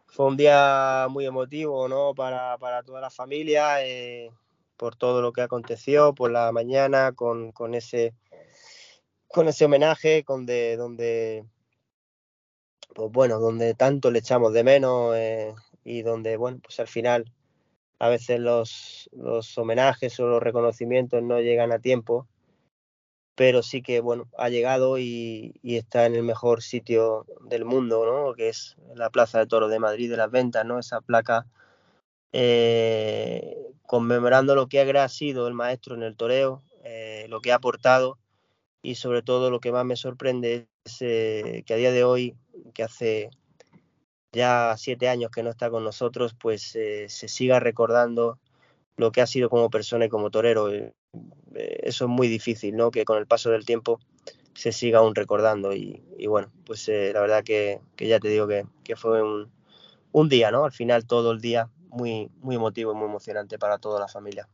fue un día muy emotivo ¿no? para, para toda la familia, eh, por todo lo que aconteció por la mañana, con, con ese con ese homenaje, con de, donde pues bueno, donde tanto le echamos de menos eh, y donde, bueno, pues al final a veces los, los homenajes o los reconocimientos no llegan a tiempo, pero sí que bueno, ha llegado y, está en el mejor sitio del mundo, ¿no? que es la Plaza de Toro de Madrid de las Ventas, ¿no? esa placa eh, conmemorando lo que ha sido el maestro en el toreo, eh, lo que ha aportado y sobre todo lo que más me sorprende es eh, que a día de hoy, que hace ya siete años que no está con nosotros, pues eh, se siga recordando lo que ha sido como persona y como torero. Eh, eh, eso es muy difícil, ¿no? Que con el paso del tiempo se siga aún recordando. Y, bueno, pues la verdad que, que, ya te digo que, que fue un, un, día, ¿no? Al final todo el día muy, muy emotivo y muy emocionante para toda la familia.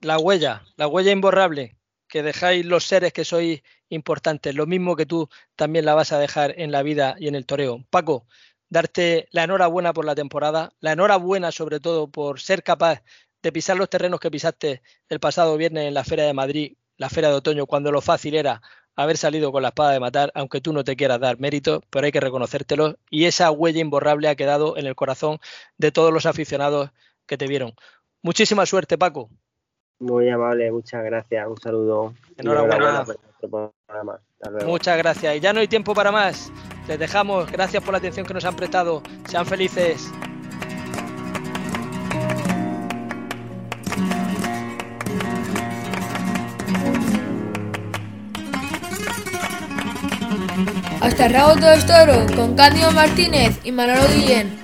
La huella, la huella imborrable que dejáis los seres que sois importantes, lo mismo que tú también la vas a dejar en la vida y en el toreo. Paco, darte la enhorabuena por la temporada, la enhorabuena sobre todo por ser capaz de pisar los terrenos que pisaste el pasado viernes en la Feria de Madrid, la Feria de Otoño, cuando lo fácil era haber salido con la espada de matar, aunque tú no te quieras dar mérito, pero hay que reconocértelo. Y esa huella imborrable ha quedado en el corazón de todos los aficionados que te vieron. Muchísima suerte, Paco. Muy amable, muchas gracias. Un saludo. Enhorabuena. Muchas gracias. Y ya no hay tiempo para más. Les dejamos. Gracias por la atención que nos han prestado. Sean felices. Hasta el rabo todo toro con Cándido Martínez y Manolo Guillén.